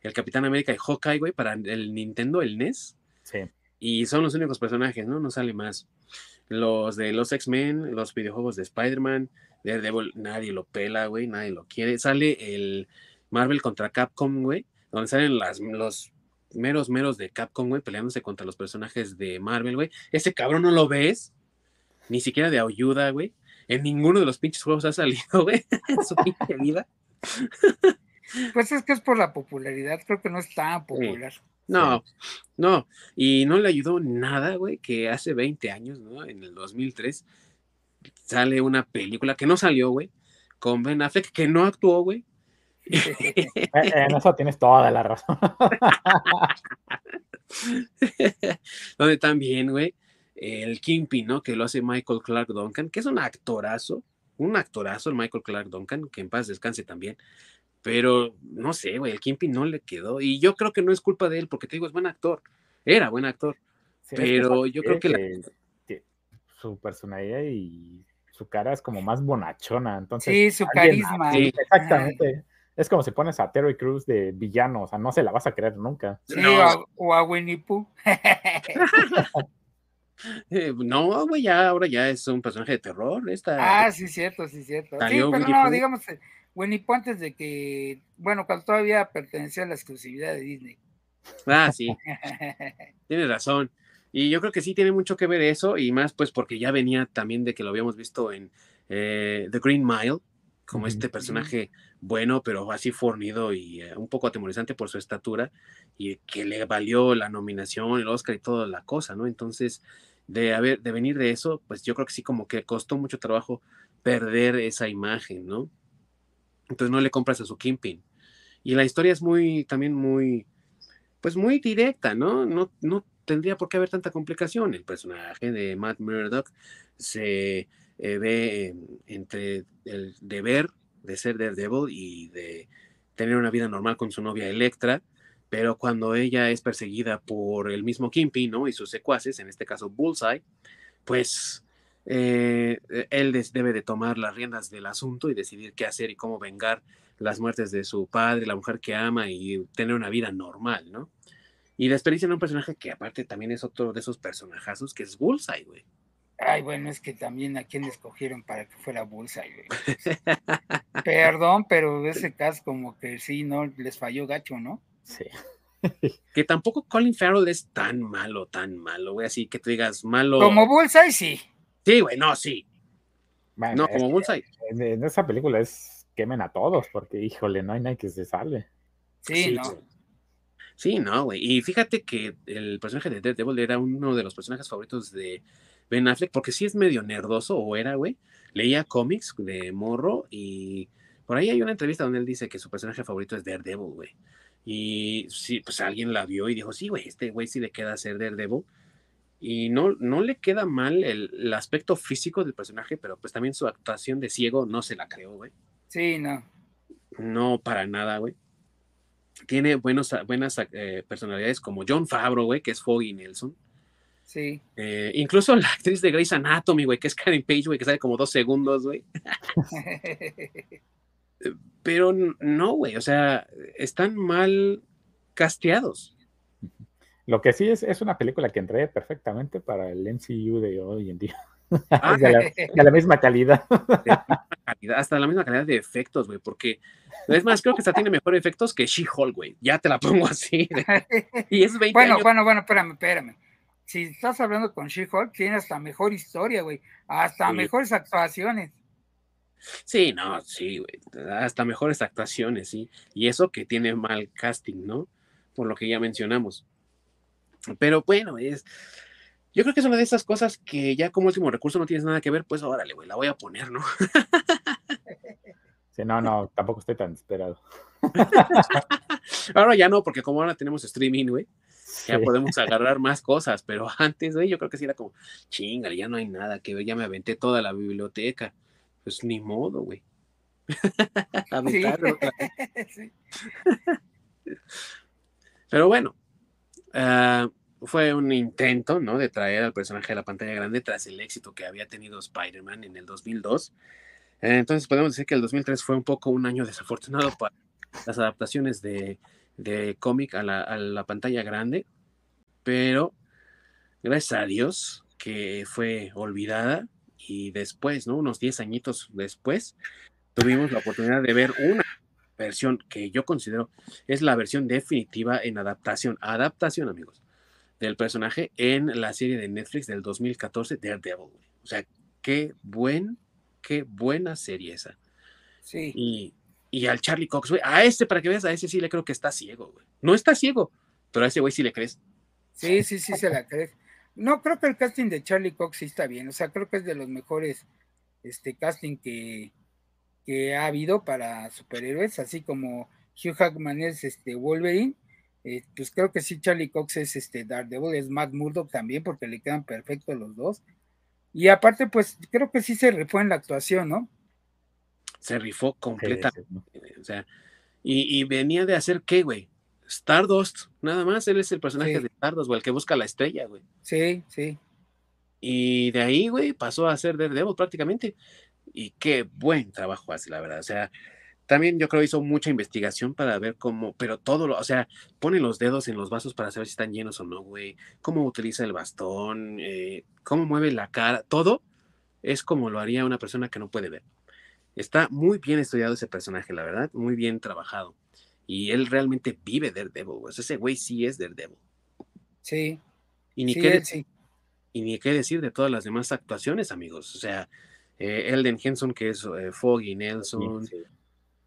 el Capitán América y Hawkeye, güey, para el Nintendo, el NES. Sí. Y son los únicos personajes, ¿no? No sale más. Los de los X-Men, los videojuegos de Spider-Man, Daredevil, nadie lo pela, güey, nadie lo quiere. Sale el Marvel contra Capcom, güey, donde salen las, los meros, meros de Capcom, güey, peleándose contra los personajes de Marvel, güey. Ese cabrón no lo ves ni siquiera de ayuda, güey. En ninguno de los pinches juegos ha salido, güey, en su pinche vida. Pues es que es por la popularidad, creo que no es tan popular. No, no, y no le ayudó nada, güey, que hace 20 años, ¿no? En el 2003 sale una película que no salió, güey, con Ben Affleck, que no actuó, güey. Eh, en eso tienes toda la razón. Donde también, güey, el Kingpin, ¿no? Que lo hace Michael Clark Duncan, que es un actorazo, un actorazo el Michael Clark Duncan, que en paz descanse también. Pero no sé, güey, el Kingpin no le quedó. Y yo creo que no es culpa de él, porque te digo, es buen actor. Era buen actor. pero yo creo que, su personalidad y su cara es como más bonachona. Entonces, sí, su carisma. Sí, exactamente. Es como si pones a Terry Cruz de villano, o sea, no se la vas a creer nunca. Sí, o, a, Winnie Pooh. Eh, no, güey, ya ahora ya es un personaje de terror. Esta, ah, sí, cierto, sí, cierto. Sí, pero no, digamos, Winnie Pooh antes de que, bueno, cuando todavía pertenecía a la exclusividad de Disney. Ah, sí. Tienes razón. Y yo creo que sí tiene mucho que ver eso, y más pues porque ya venía también de que lo habíamos visto en eh, The Green Mile, como este personaje bueno, pero así fornido y eh, un poco atemorizante por su estatura, y que le valió la nominación, el Oscar y toda la cosa, ¿no? Entonces, de, haber, de venir de eso, pues yo creo que sí como que costó mucho trabajo perder esa imagen, ¿no? Entonces no le compras a su Kingpin. Y la historia es muy, también muy, pues muy directa, ¿no? No, no tendría por qué haber tanta complicación. El personaje de Matt Murdock se eh, ve entre el deber de ser Daredevil y de tener una vida normal con su novia Electra, pero cuando ella es perseguida por el mismo Kingpin, ¿no? Y sus secuaces, en este caso Bullseye, pues eh, él debe de tomar las riendas del asunto y decidir qué hacer y cómo vengar las muertes de su padre, la mujer que ama y tener una vida normal, ¿no? Y desperdician a un personaje que aparte también es otro de esos personajazos que es Bullseye, güey. Ay, bueno, es que también a quién escogieron para que fuera Bullseye, güey. Perdón, pero ese caso como que sí, no, les falló gacho, ¿no? Sí. que tampoco Colin Farrell es tan malo, tan malo, güey, así que te digas malo. Como Bullseye, sí. Sí, güey, no, sí. no, como Bullseye. En, esa película es quemen a todos, porque híjole, no hay nadie que se salve. Sí, no. Sí, no, güey. Y fíjate que el personaje de Daredevil era uno de los personajes favoritos de Ben Affleck, porque sí es medio nerdoso, o era, güey. Leía cómics de morro y por ahí hay una entrevista donde él dice que su personaje favorito es Daredevil, güey. Y sí, pues alguien la vio y dijo, sí, güey, este güey sí le queda ser Daredevil. Y no, no le queda mal el, el, aspecto físico del personaje, pero pues también su actuación de ciego no se la creó, güey. Sí, no. No, para nada, güey tiene buenos, buenas eh, personalidades como John Favreau, güey, que es Foggy Nelson. Sí. Eh, incluso la actriz de Grey's Anatomy, güey, que es Karen Page, güey, que sale como dos segundos, güey. Pero no, güey, o sea, están mal casteados. Lo que sí es, es una película que entraría perfectamente para el MCU de hoy en día. Ah, de, la, misma calidad. Hasta la misma calidad de efectos, güey, porque es más, creo que esta tiene mejor efectos que She-Hulk, güey. Ya te la pongo así. y es 20 bueno, bueno, bueno, espérame, espérame. Si estás hablando con She-Hulk, tiene hasta mejor historia, güey. Hasta mejores actuaciones. Sí, no, sí, güey. Hasta mejores actuaciones, sí. Y eso que tiene mal casting, ¿no? Por lo que ya mencionamos. Pero bueno, es yo creo que es una de esas cosas que ya como último recurso no tienes nada que ver, pues órale, güey, la voy a poner, ¿no? Sí, no, no, tampoco estoy tan esperado. ahora ya no, porque como ahora tenemos streaming, güey, ya podemos agarrar más cosas, pero antes, güey, yo creo que sí era como, chingale, ya no hay nada que ver, ya me aventé toda la biblioteca. Pues ni modo, güey. sí. Pero bueno, uh, fue un intento, ¿no? De traer al personaje a la pantalla grande tras el éxito que había tenido Spider-Man en el 2002. Entonces podemos decir que el 2003 fue un poco un año desafortunado para las adaptaciones de, de cómic a la, a la pantalla grande, pero gracias a Dios que fue olvidada y después, ¿no? Unos 10 añitos después, tuvimos la oportunidad de ver una versión que yo considero es la versión definitiva en adaptación, adaptación amigos, del personaje en la serie de Netflix del 2014, Daredevil. O sea, qué buen, qué buena serie esa. Sí. Y, y al Charlie Cox, güey, a este, para que veas, a ese sí le creo que está ciego, güey. No está ciego, pero a ese güey sí le crees. Sí, sí, sí se la crees. No, creo que el casting de Charlie Cox sí está bien. O sea, creo que es de los mejores este casting que, que ha habido para superhéroes, así como Hugh Hackman es este Wolverine, eh, pues creo que sí Charlie Cox es este Daredevil, es Matt Murdock también, porque le quedan perfectos los dos. Y aparte, pues creo que sí se rifó en la actuación, ¿no? Se rifó completamente. O sea, y, y, venía de hacer qué, güey? Stardust, nada más, él es el personaje Sí. de Stardust, güey, el que busca la estrella, güey. Sí, sí. Y de ahí, güey, pasó a ser Daredevil prácticamente. Y qué buen trabajo hace, la verdad. O sea, también yo creo hizo mucha investigación para ver cómo, pero todo lo, o sea, pone los dedos en los vasos para saber si están llenos o no, güey. Cómo utiliza el bastón, eh, cómo mueve la cara, todo es como lo haría una persona que no puede ver. Está muy bien estudiado ese personaje, la verdad, muy bien trabajado. Y él realmente vive Daredevil, güey. O sea, ese güey sí es Daredevil. Sí, Y ni sí, qué sí. y ni qué decir de todas las demás actuaciones, amigos. O sea, eh, Elden Henson, que es eh, Foggy Nelson. Sí, sí.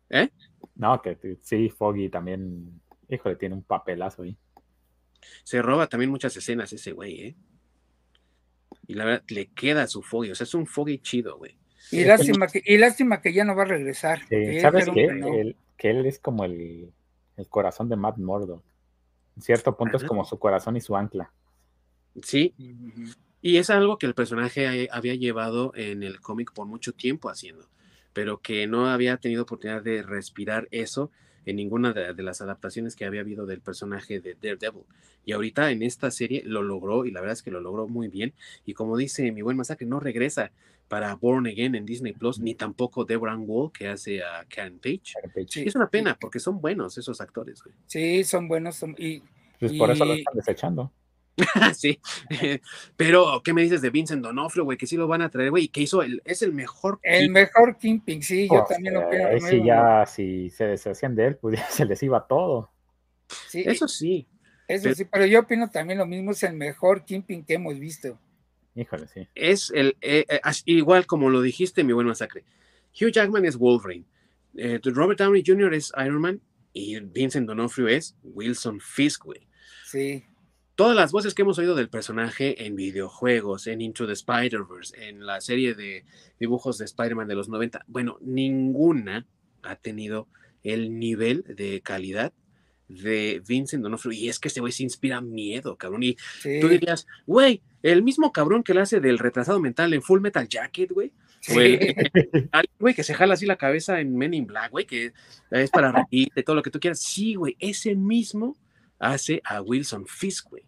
¿Eh? No, que sí, Foggy también, híjole, tiene un papelazo ahí. Se roba también muchas escenas ese güey, ¿eh? Y la verdad, le queda su Foggy. O sea, es un Foggy chido, güey. Y lástima que, y lástima que ya no va a regresar. Sí, porque ¿Sabes qué? que él es como el, el corazón de Matt Murdock. En cierto punto es como su corazón y su ancla. Sí, Ujú. Y es algo que el personaje había llevado en el cómic por mucho tiempo haciendo, pero que no había tenido oportunidad de respirar eso en ninguna de, de las adaptaciones que había habido del personaje de Daredevil. Y ahorita en esta serie lo logró y la verdad es que lo logró muy bien. Y como dice mi buen masacre, no regresa para Born Again en Disney Plus, ni tampoco Deborah Wall que hace a Karen Page. Sí, es una sí. pena porque son buenos esos actores, güey. Sí, son buenos. son- y Pues por eso lo están desechando. sí. Pero, ¿qué me dices de Vincent Donofrio, güey? Que sí lo van a traer, güey, que hizo el, es el mejor. el Keep- mejor Kingpin, sí, yo Pues, también eh, lo sí mismo. ya, si se deshacían de él, pues ya se les iba todo. Sí, Eso sí. eso pero- sí, pero yo opino también lo mismo, es el mejor Kingpin que hemos visto. Híjole, sí. es el eh, eh, igual como lo dijiste, mi buen masacre. Hugh Jackman es Wolverine, eh, Robert Downey Jr. es Iron Man y Vincent D'Onofrio es Wilson Fisk, güey. Sí, Todas las voces que hemos oído del personaje en videojuegos, en Into the Spider-Verse, en la serie de dibujos de Spider-Man de los 90, bueno, ninguna ha tenido el nivel de calidad de Vincent D'Onofrio. Y es que ese güey se inspira miedo, cabrón. Y sí. tú dirías, güey, el mismo cabrón que le hace del retrasado mental en Full Metal Jacket, güey. sí. Güey, que se jala así la cabeza en Men in Black, güey, que es para reírte, todo lo que tú quieras. Sí, güey, ese mismo hace a Wilson Fisk, güey.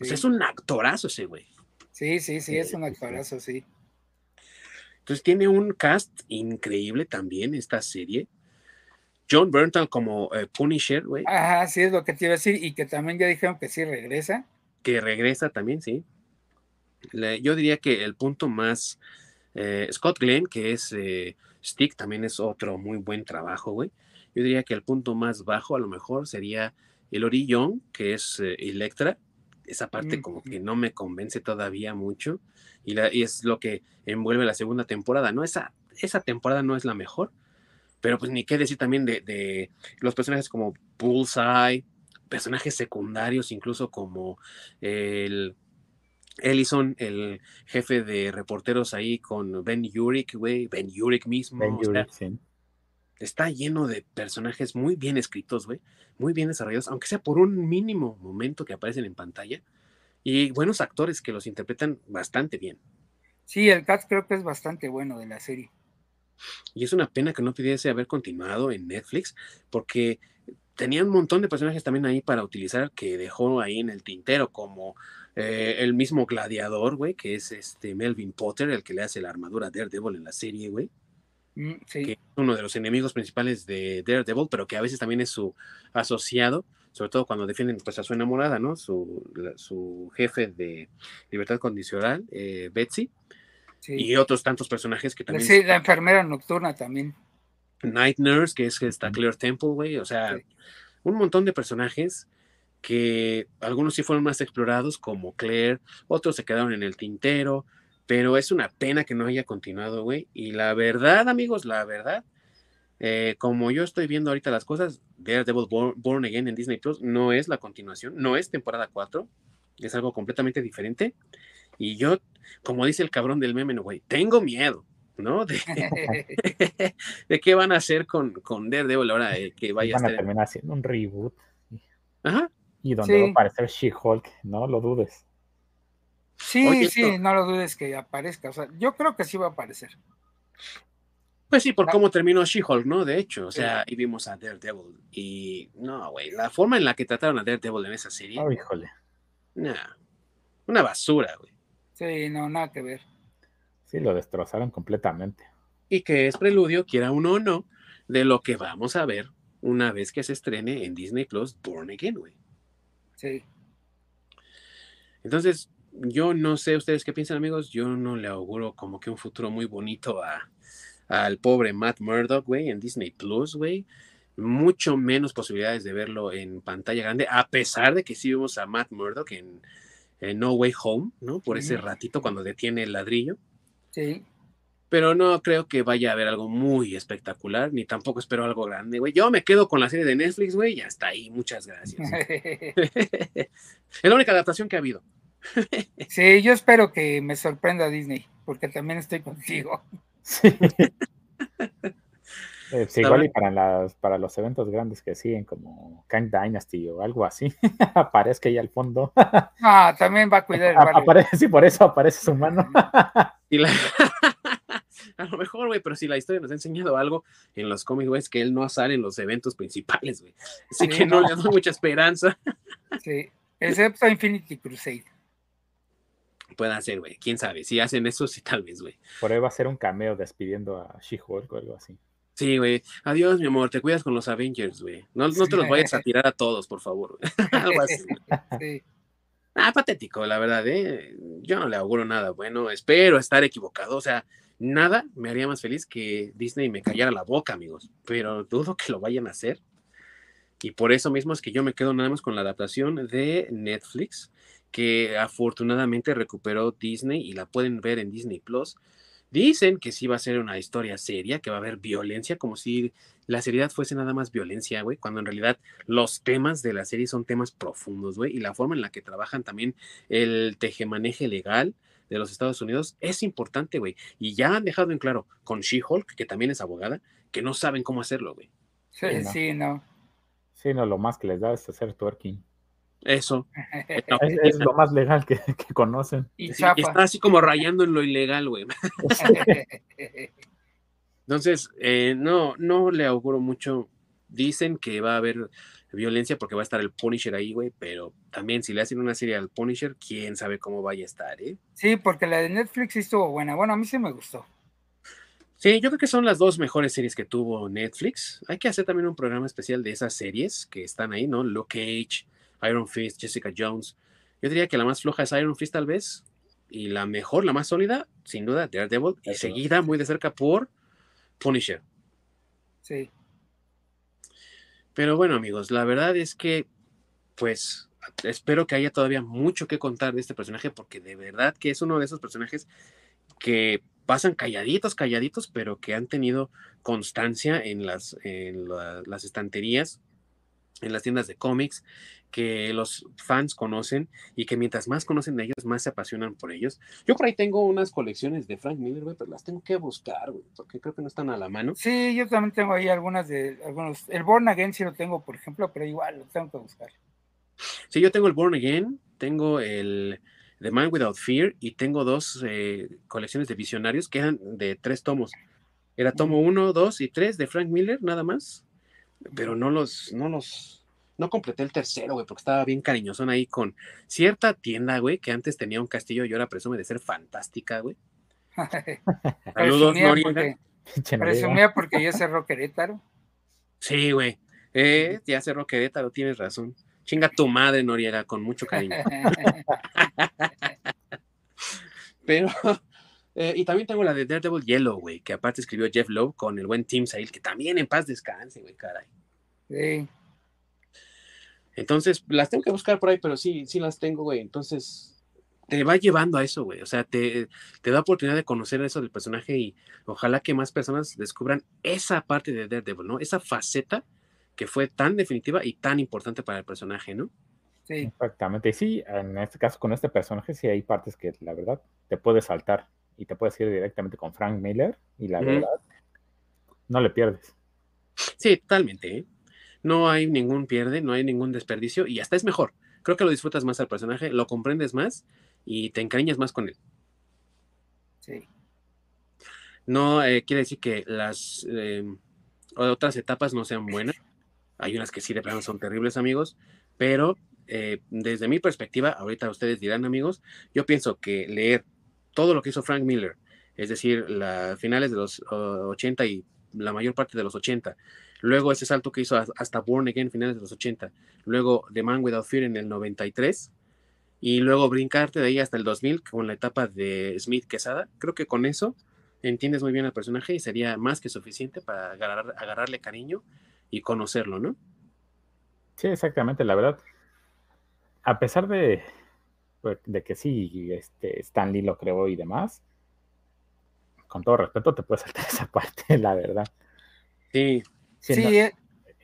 O sea, es un actorazo ese, güey. Sí, sí, sí, es un Sí, sí, sí. actorazo, sí. Entonces tiene un cast increíble también esta serie. John Berntal como eh, Punisher, güey, Ajá, sí, es lo que te iba a decir, y que también ya dijeron que sí regresa. que regresa también, sí. Le- yo diría que el punto más... eh, Scott Glenn, que es eh, Stick, también es otro muy buen trabajo, güey. Yo diría que el punto más bajo a lo mejor sería Elodie Young, que es Electra. Esa parte como Ujú. que no me convence todavía mucho. Y, la- y es lo que envuelve la segunda temporada, ¿no? Esa, esa temporada no es la mejor. Pero pues ni qué decir también de, de los personajes como Bullseye, personajes secundarios, incluso como el Ellison, el jefe de reporteros ahí con Ben Urich, güey, Ben Urich mismo. Ben o sea, sí. Está lleno de personajes muy bien escritos, güey, muy bien desarrollados, aunque sea por un mínimo momento que aparecen en pantalla, y buenos actores que los interpretan bastante bien. Sí, el cast creo que es bastante bueno de la serie. Y es una pena que no pudiese haber continuado en Netflix, porque tenía un montón de personajes también ahí para utilizar que dejó ahí en el tintero, como eh, el mismo gladiador, güey, que es este Melvin Potter, el que le hace la armadura a Daredevil en la serie, güey. Sí. Que es uno de los enemigos principales de Daredevil, pero que a veces también es su asociado, sobre todo cuando defienden pues, a su enamorada, ¿no? Su, la- su jefe de libertad condicional, eh, Betsy, sí. y otros tantos personajes que también. Sí, la enfermera nocturna también. Night Nurse, que es esta Claire Temple, güey, o sea, Sí. un montón de personajes que algunos sí fueron más explorados, como Claire, otros se quedaron en el tintero, pero es una pena que no haya continuado, güey. Y la verdad, amigos, la verdad, eh, como yo estoy viendo ahorita las cosas, Daredevil Born, Born Again en Disney Plus no es la continuación, no es temporada 4, es algo completamente diferente. Y yo, como dice el cabrón del meme, no, güey, tengo miedo, ¿no? De, de qué van a hacer con, con Daredevil ahora eh, que vaya a Van a estar. en- terminar haciendo un reboot Ajá. y donde Sí. va a aparecer She-Hulk, no lo dudes. Sí, Oye, sí, esto- no lo dudes que aparezca. O sea, yo creo que sí va a aparecer. Pues sí, por cómo terminó She-Hulk, ¿no? De hecho, o sea, y vimos a Daredevil. Y no, güey, la forma en la que trataron a Daredevil en esa serie, Oh, híjole. nah, una basura, güey. Sí, no, nada que ver. Sí, lo destrozaron completamente. Y que es preludio, quiera uno o no, de lo que vamos a ver una vez que se estrene en Disney Plus Born Again, güey. Sí. Entonces, yo no sé ustedes qué piensan, amigos. Yo no le auguro como que un futuro muy bonito a, al pobre Matt Murdock, güey, en Disney Plus, güey. Mucho menos posibilidades de verlo en pantalla grande, a pesar de que sí vimos a Matt Murdock en, en No Way Home, ¿no? Por ese ratito cuando detiene el ladrillo. Sí. Pero no creo que vaya a haber algo muy espectacular, ni tampoco espero algo grande, güey. Yo me quedo con la serie de Netflix, güey, y hasta ahí. Muchas gracias. es la única adaptación que ha habido. sí, yo espero que me sorprenda Disney, porque también estoy contigo. Sí. Eh, igual y para, las, para los eventos grandes que siguen, como Kang Dynasty o algo así, aparezca ahí al fondo. Ah, también va a cuidar el barrio. Aparece, sí, por eso aparece su mano. Y la- a lo mejor, güey, pero si la historia nos ha enseñado algo en los cómics, güey, es que él no sale en los eventos principales, güey. Así Sí, que no, no. le doy mucha esperanza. Sí. Excepto Infinity Crusade. Puede ser, güey. Quién sabe. Si hacen eso, sí, tal vez, güey. Por ahí va a ser un cameo despidiendo a She-Hulk o algo así. Sí, güey. Adiós, mi amor. Te cuidas con los Avengers, güey. No, no te los vayas a tirar a todos, por favor. güey. Algo así. Sí. Ah, patético, la verdad, ¿eh? Yo no le auguro nada bueno. Espero estar equivocado. O sea, nada me haría más feliz que Disney me callara la boca, amigos. Pero dudo que lo vayan a hacer. Y por eso mismo es que yo me quedo nada más con la adaptación de Netflix, que afortunadamente recuperó Disney y la pueden ver en Disney Plus. Dicen que sí va a ser una historia seria, que va a haber violencia, como si la seriedad fuese nada más violencia, güey, cuando en realidad los temas de la serie son temas profundos, güey, y la forma en la que trabajan también el tejemaneje legal de los Estados Unidos es importante, güey. Y ya han dejado en claro con She-Hulk, que también es abogada, que no saben cómo hacerlo, güey. Sí, Sí, no. sí, no. Sí, no, lo más que les da es hacer twerking. Eso. No, Es, es lo más legal que, que conocen. y sí, está así como rayando en lo ilegal, güey. Entonces, eh, no, no le auguro mucho. Dicen que va a haber violencia porque va a estar el Punisher ahí, güey, pero también si le hacen una serie al Punisher, quién sabe cómo vaya a estar, ¿eh? sí, porque la de Netflix sí estuvo buena. Bueno, a mí sí me gustó. Sí, yo creo que son las dos mejores series que tuvo Netflix. Hay que hacer también un programa especial de esas series que están ahí, ¿no? Luke Cage, Iron Fist, Jessica Jones. Yo diría que la más floja es Iron Fist tal vez, y la mejor, la más sólida, sin duda, Daredevil, y seguida muy de cerca por Punisher. Sí. Pero bueno, amigos, la verdad es que, pues, espero que haya todavía mucho que contar de este personaje, porque de verdad que es uno de esos personajes que pasan calladitos, calladitos, pero que han tenido constancia en las, en la- las estanterías, en las tiendas de cómics, que los fans conocen y que mientras más conocen de ellos, más se apasionan por ellos. Yo por ahí tengo unas colecciones de Frank Miller, güey, pero las tengo que buscar, güey, porque creo que no están a la mano. Sí, yo también tengo ahí algunas de algunos. El Born Again sí lo tengo, por ejemplo, pero igual lo tengo que buscar. Sí, yo tengo el Born Again, tengo el The Man Without Fear y tengo dos eh, colecciones de visionarios que eran de tres tomos. Era tomo uno, dos y tres de Frank Miller, nada más. Pero no los, no los, no completé el tercero, güey, porque estaba bien cariñosón ahí con cierta tienda, güey, que antes tenía un castillo y ahora presume de ser fantástica, güey. Saludos, Noriega. Presumía porque ya cerró Querétaro. Sí, güey. Eh, ya cerró Querétaro, tienes razón. Chinga tu madre, Noriega, con mucho cariño. Pero, eh, y también tengo la de Daredevil Yellow, güey, que aparte escribió Jeff Lowe con el buen Tim Sale, que también en paz descanse, güey, caray. Sí. Entonces, las tengo que buscar por ahí, pero sí, sí las tengo, güey. Entonces, te va llevando a eso, güey. O sea, te, te da oportunidad de conocer eso del personaje y ojalá que más personas descubran esa parte de Daredevil, ¿no? Esa faceta que fue tan definitiva y tan importante para el personaje, ¿no? Sí. Exactamente. Y sí, en este caso con este personaje sí hay partes que la verdad te puedes saltar y te puedes ir directamente con Frank Miller y la verdad no le pierdes. Sí, totalmente. ¿eh? No hay ningún pierde, no hay ningún desperdicio y hasta es mejor. Creo que lo disfrutas más al personaje, lo comprendes más y te encariñas más con él. Sí. No eh, quiere decir que las eh, otras etapas no sean buenas. Hay unas que sí de plano son terribles, amigos, pero eh, desde mi perspectiva, ahorita ustedes dirán, amigos, yo pienso que leer todo lo que hizo Frank Miller, es decir, las finales de los 80 y la mayor parte de los 80, luego ese salto que hizo hasta Born Again, finales de los 80, luego The Man Without Fear en el 93, y luego brincarte de ahí hasta el 2000 con la etapa de Smith Quesada, creo que con eso entiendes muy bien al personaje y sería más que suficiente para agarrarle cariño y conocerlo, ¿no? Sí, exactamente, la verdad. A pesar de, de que sí, este, Stanley lo creó y demás, con todo respeto te puedes saltar esa parte, la verdad. Sí. Sí, eh.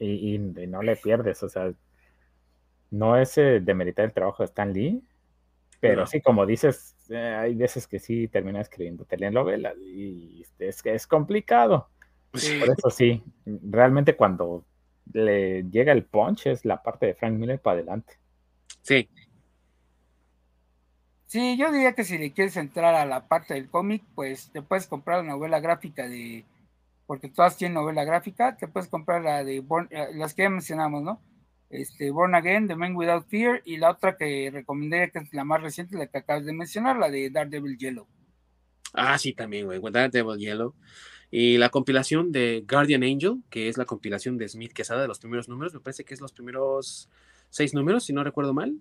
y, no le pierdes, o sea, no es eh, demeritar el trabajo de Stan Lee, pero sí, como dices, eh, hay veces que sí termina escribiendo telenovelas y es que es complicado. Por eso sí, realmente cuando le llega el punch es la parte de Frank Miller para adelante. Sí. Sí, yo diría que si le quieres entrar a la parte del cómic, pues te puedes comprar la novela gráfica de, porque todas tienen novela gráfica, te puedes comprar la de eh, las que ya mencionamos, ¿no? Este, Born Again, The Man Without Fear, y la otra que recomendaría que es la más reciente, la que acabas de mencionar, la de Daredevil Yellow. Ah, sí, también, güey, Daredevil Yellow. Y la compilación de Guardian Angel, que es la compilación de Smith Quesada de los primeros números, me parece que es los primeros seis números, si no recuerdo mal,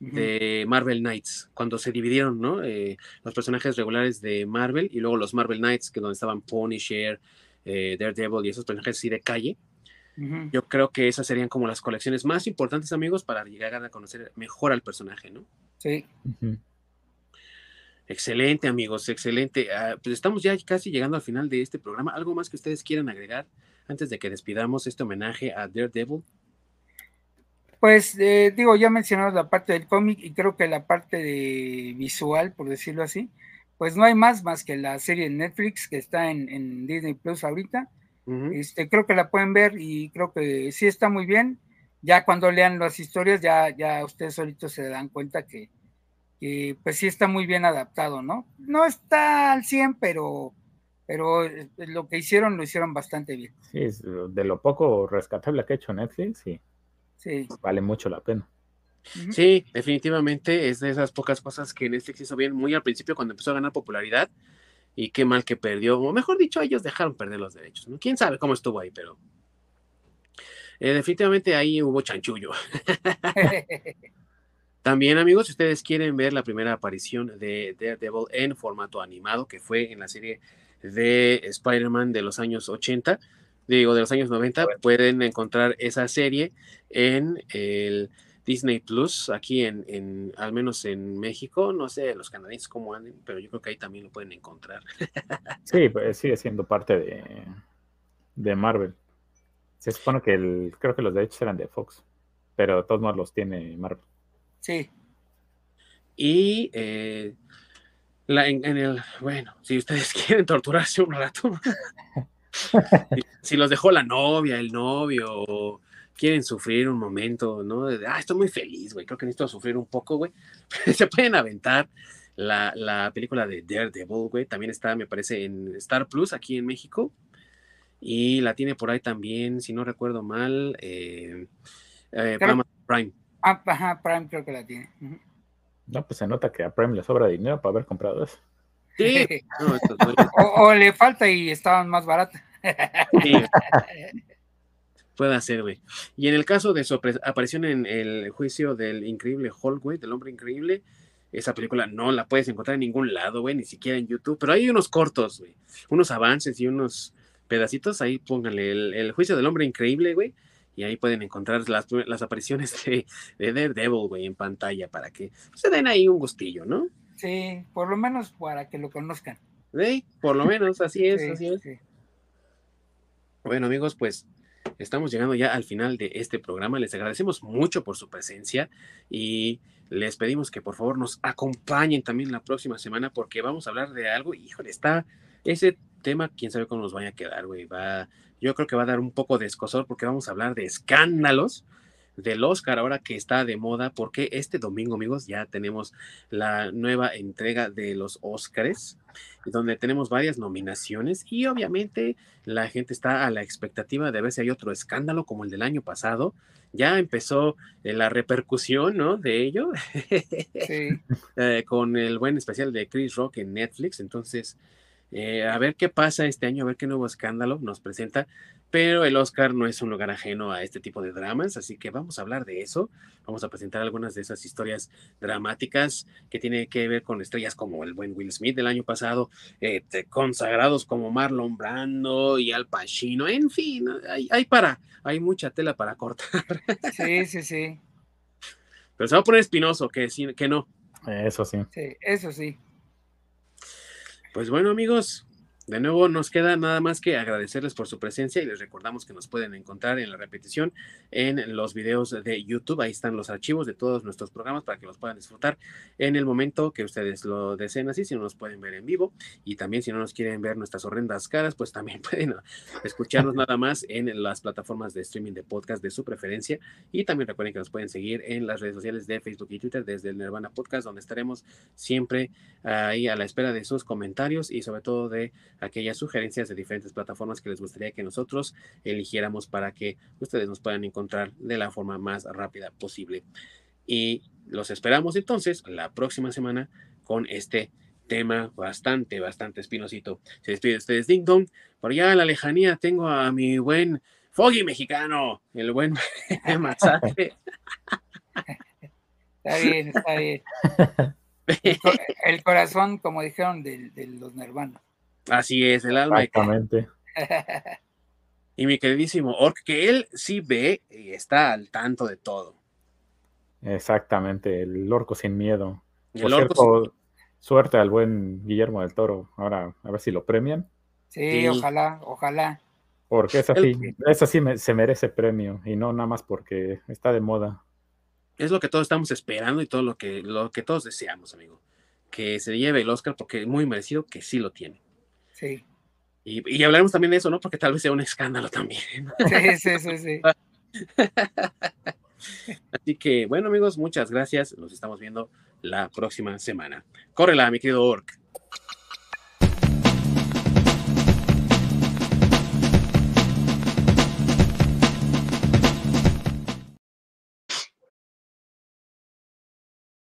de Marvel Knights, cuando se dividieron, ¿no? Eh, los personajes regulares de Marvel y luego los Marvel Knights, que donde estaban Punisher, eh, Daredevil y esos personajes así de calle. Yo creo que esas serían como las colecciones más importantes, amigos, para llegar a conocer mejor al personaje, ¿no? Sí. Excelente, amigos, excelente. Ah, pues estamos ya casi llegando al final de este programa. ¿Algo más que ustedes quieran agregar antes de que despidamos este homenaje a Daredevil? Pues eh, digo, ya mencionamos la parte del cómic y creo que la parte de visual, por decirlo así, pues no hay más más que la serie de Netflix que está en, Disney Plus ahorita. este, creo que la pueden ver y creo que sí está muy bien. Ya cuando lean las historias, ya, ya ustedes solitos se dan cuenta que, pues sí está muy bien adaptado, ¿no? No está al 100, pero, pero eh, lo que hicieron lo hicieron bastante bien. Sí, de lo poco rescatable que ha hecho Netflix, sí. Sí. Vale mucho la pena. Sí, definitivamente es de esas pocas cosas que Netflix hizo bien muy al principio cuando empezó a ganar popularidad y qué mal que perdió, o mejor dicho, ellos dejaron perder los derechos, ¿no? ¿Quién sabe cómo estuvo ahí, pero eh, definitivamente ahí hubo chanchullo. También, amigos, si ustedes quieren ver la primera aparición de Daredevil en formato animado, que fue en la serie de Spider-Man de los años 80, digo, de los años 90, pueden encontrar esa serie en el Disney Plus, aquí en, en, al menos en México, no sé los canadienses cómo anden, pero yo creo que ahí también lo pueden encontrar. sí, pues sigue siendo parte de, de Marvel. Se supone que el, creo que los derechos eran de Fox, pero todos modos los tiene Marvel. Sí. Y eh, en, el, bueno, si ustedes quieren torturarse un rato, si los dejó la novia, el novio, quieren sufrir un momento, ¿no? De, ah, estoy muy feliz, güey, creo que necesito sufrir un poco, güey. Se pueden aventar la, la película de Daredevil, güey, también está, me parece, en Star Plus aquí en México. Y la tiene por ahí también, si no recuerdo mal, eh, eh, Prime. Ah, ajá, Prime creo que la tiene. No, pues se nota que a Prime le sobra dinero para haber comprado eso. Sí. o, le falta y estaban más baratas. Sí. Puede ser, güey. Y en el caso de su aparición en el juicio del increíble güey, del hombre increíble, esa película no la puedes encontrar en ningún lado, güey, ni siquiera en YouTube, pero hay unos cortos, güey, unos avances y unos pedacitos, ahí pónganle el, juicio del hombre increíble, güey, y ahí pueden encontrar las, las apariciones de, de Daredevil, güey, en pantalla para que se den ahí un gustillo, ¿no? Sí, por lo menos para que lo conozcan. Sí, por lo menos, así es, así es. Bueno, amigos, pues estamos llegando ya al final de este programa. Les agradecemos mucho por su presencia y les pedimos que por favor nos acompañen también la próxima semana porque vamos a hablar de algo. Híjole, está ese tema, quién sabe cómo nos vaya a quedar, güey. Va, yo creo que va a dar un poco de escosor porque vamos a hablar de escándalos del Oscar ahora que está de moda, porque este domingo, amigos, ya tenemos la nueva entrega de los Oscars, donde tenemos varias nominaciones y obviamente la gente está a la expectativa de ver si hay otro escándalo como el del año pasado. Ya empezó eh, la repercusión, ¿no? De ello, sí. Eh, con el buen especial de Chris Rock en Netflix. Entonces, eh, a ver qué pasa este año, a ver qué nuevo escándalo nos presenta pero el Oscar no es un lugar ajeno a este tipo de dramas, así que vamos a hablar de eso. Vamos a presentar algunas de esas historias dramáticas que tienen que ver con estrellas como el buen Will Smith del año pasado, eh, consagrados como Marlon Brando y Al Pacino, en fin, hay, para, hay mucha tela para cortar. Sí, sí, sí. Pero se va a poner espinoso, que, que no. Eso sí. Sí, eso sí. Pues bueno, amigos, de nuevo, nos queda nada más que agradecerles por su presencia y les recordamos que nos pueden encontrar en la repetición en los videos de YouTube. Ahí están los archivos de todos nuestros programas para que los puedan disfrutar en el momento que ustedes lo deseen así, si no nos pueden ver en vivo y también si no nos quieren ver nuestras horrendas caras, pues también pueden escucharnos nada más en las plataformas de streaming de podcast de su preferencia y también recuerden que nos pueden seguir en las redes sociales de Facebook y Twitter desde el Nirvana Podcast, donde estaremos siempre ahí a la espera de sus comentarios y sobre todo de aquellas sugerencias de diferentes plataformas que les gustaría que nosotros eligiéramos para que ustedes nos puedan encontrar de la forma más rápida posible. Y los esperamos entonces la próxima semana con este tema bastante, bastante espinosito. Se despide ustedes Ding Dong. Por allá en la lejanía tengo a mi buen Foggy mexicano, el buen masaje. Está bien, está bien. El, corazón, como dijeron, de, de los nervanos. Así es, el alma. Exactamente. Y mi queridísimo Orc, que él sí ve y está al tanto de todo. Exactamente, el orco sin miedo. Por cierto, suerte al buen Guillermo del Toro. Ahora, a ver si lo premian. Sí, ojalá, ojalá. Porque es así, es así se merece premio y no nada más porque está de moda. Es lo que todos estamos esperando y todo lo que, lo que todos deseamos, amigo. Que se lleve el Oscar porque es muy merecido que sí lo tiene. Sí. Y, hablaremos también de eso, ¿no? Porque tal vez sea un escándalo también. Sí, sí, sí, sí. Así que, bueno, amigos, muchas gracias. Nos estamos viendo la próxima semana. Córrela, mi querido Orc.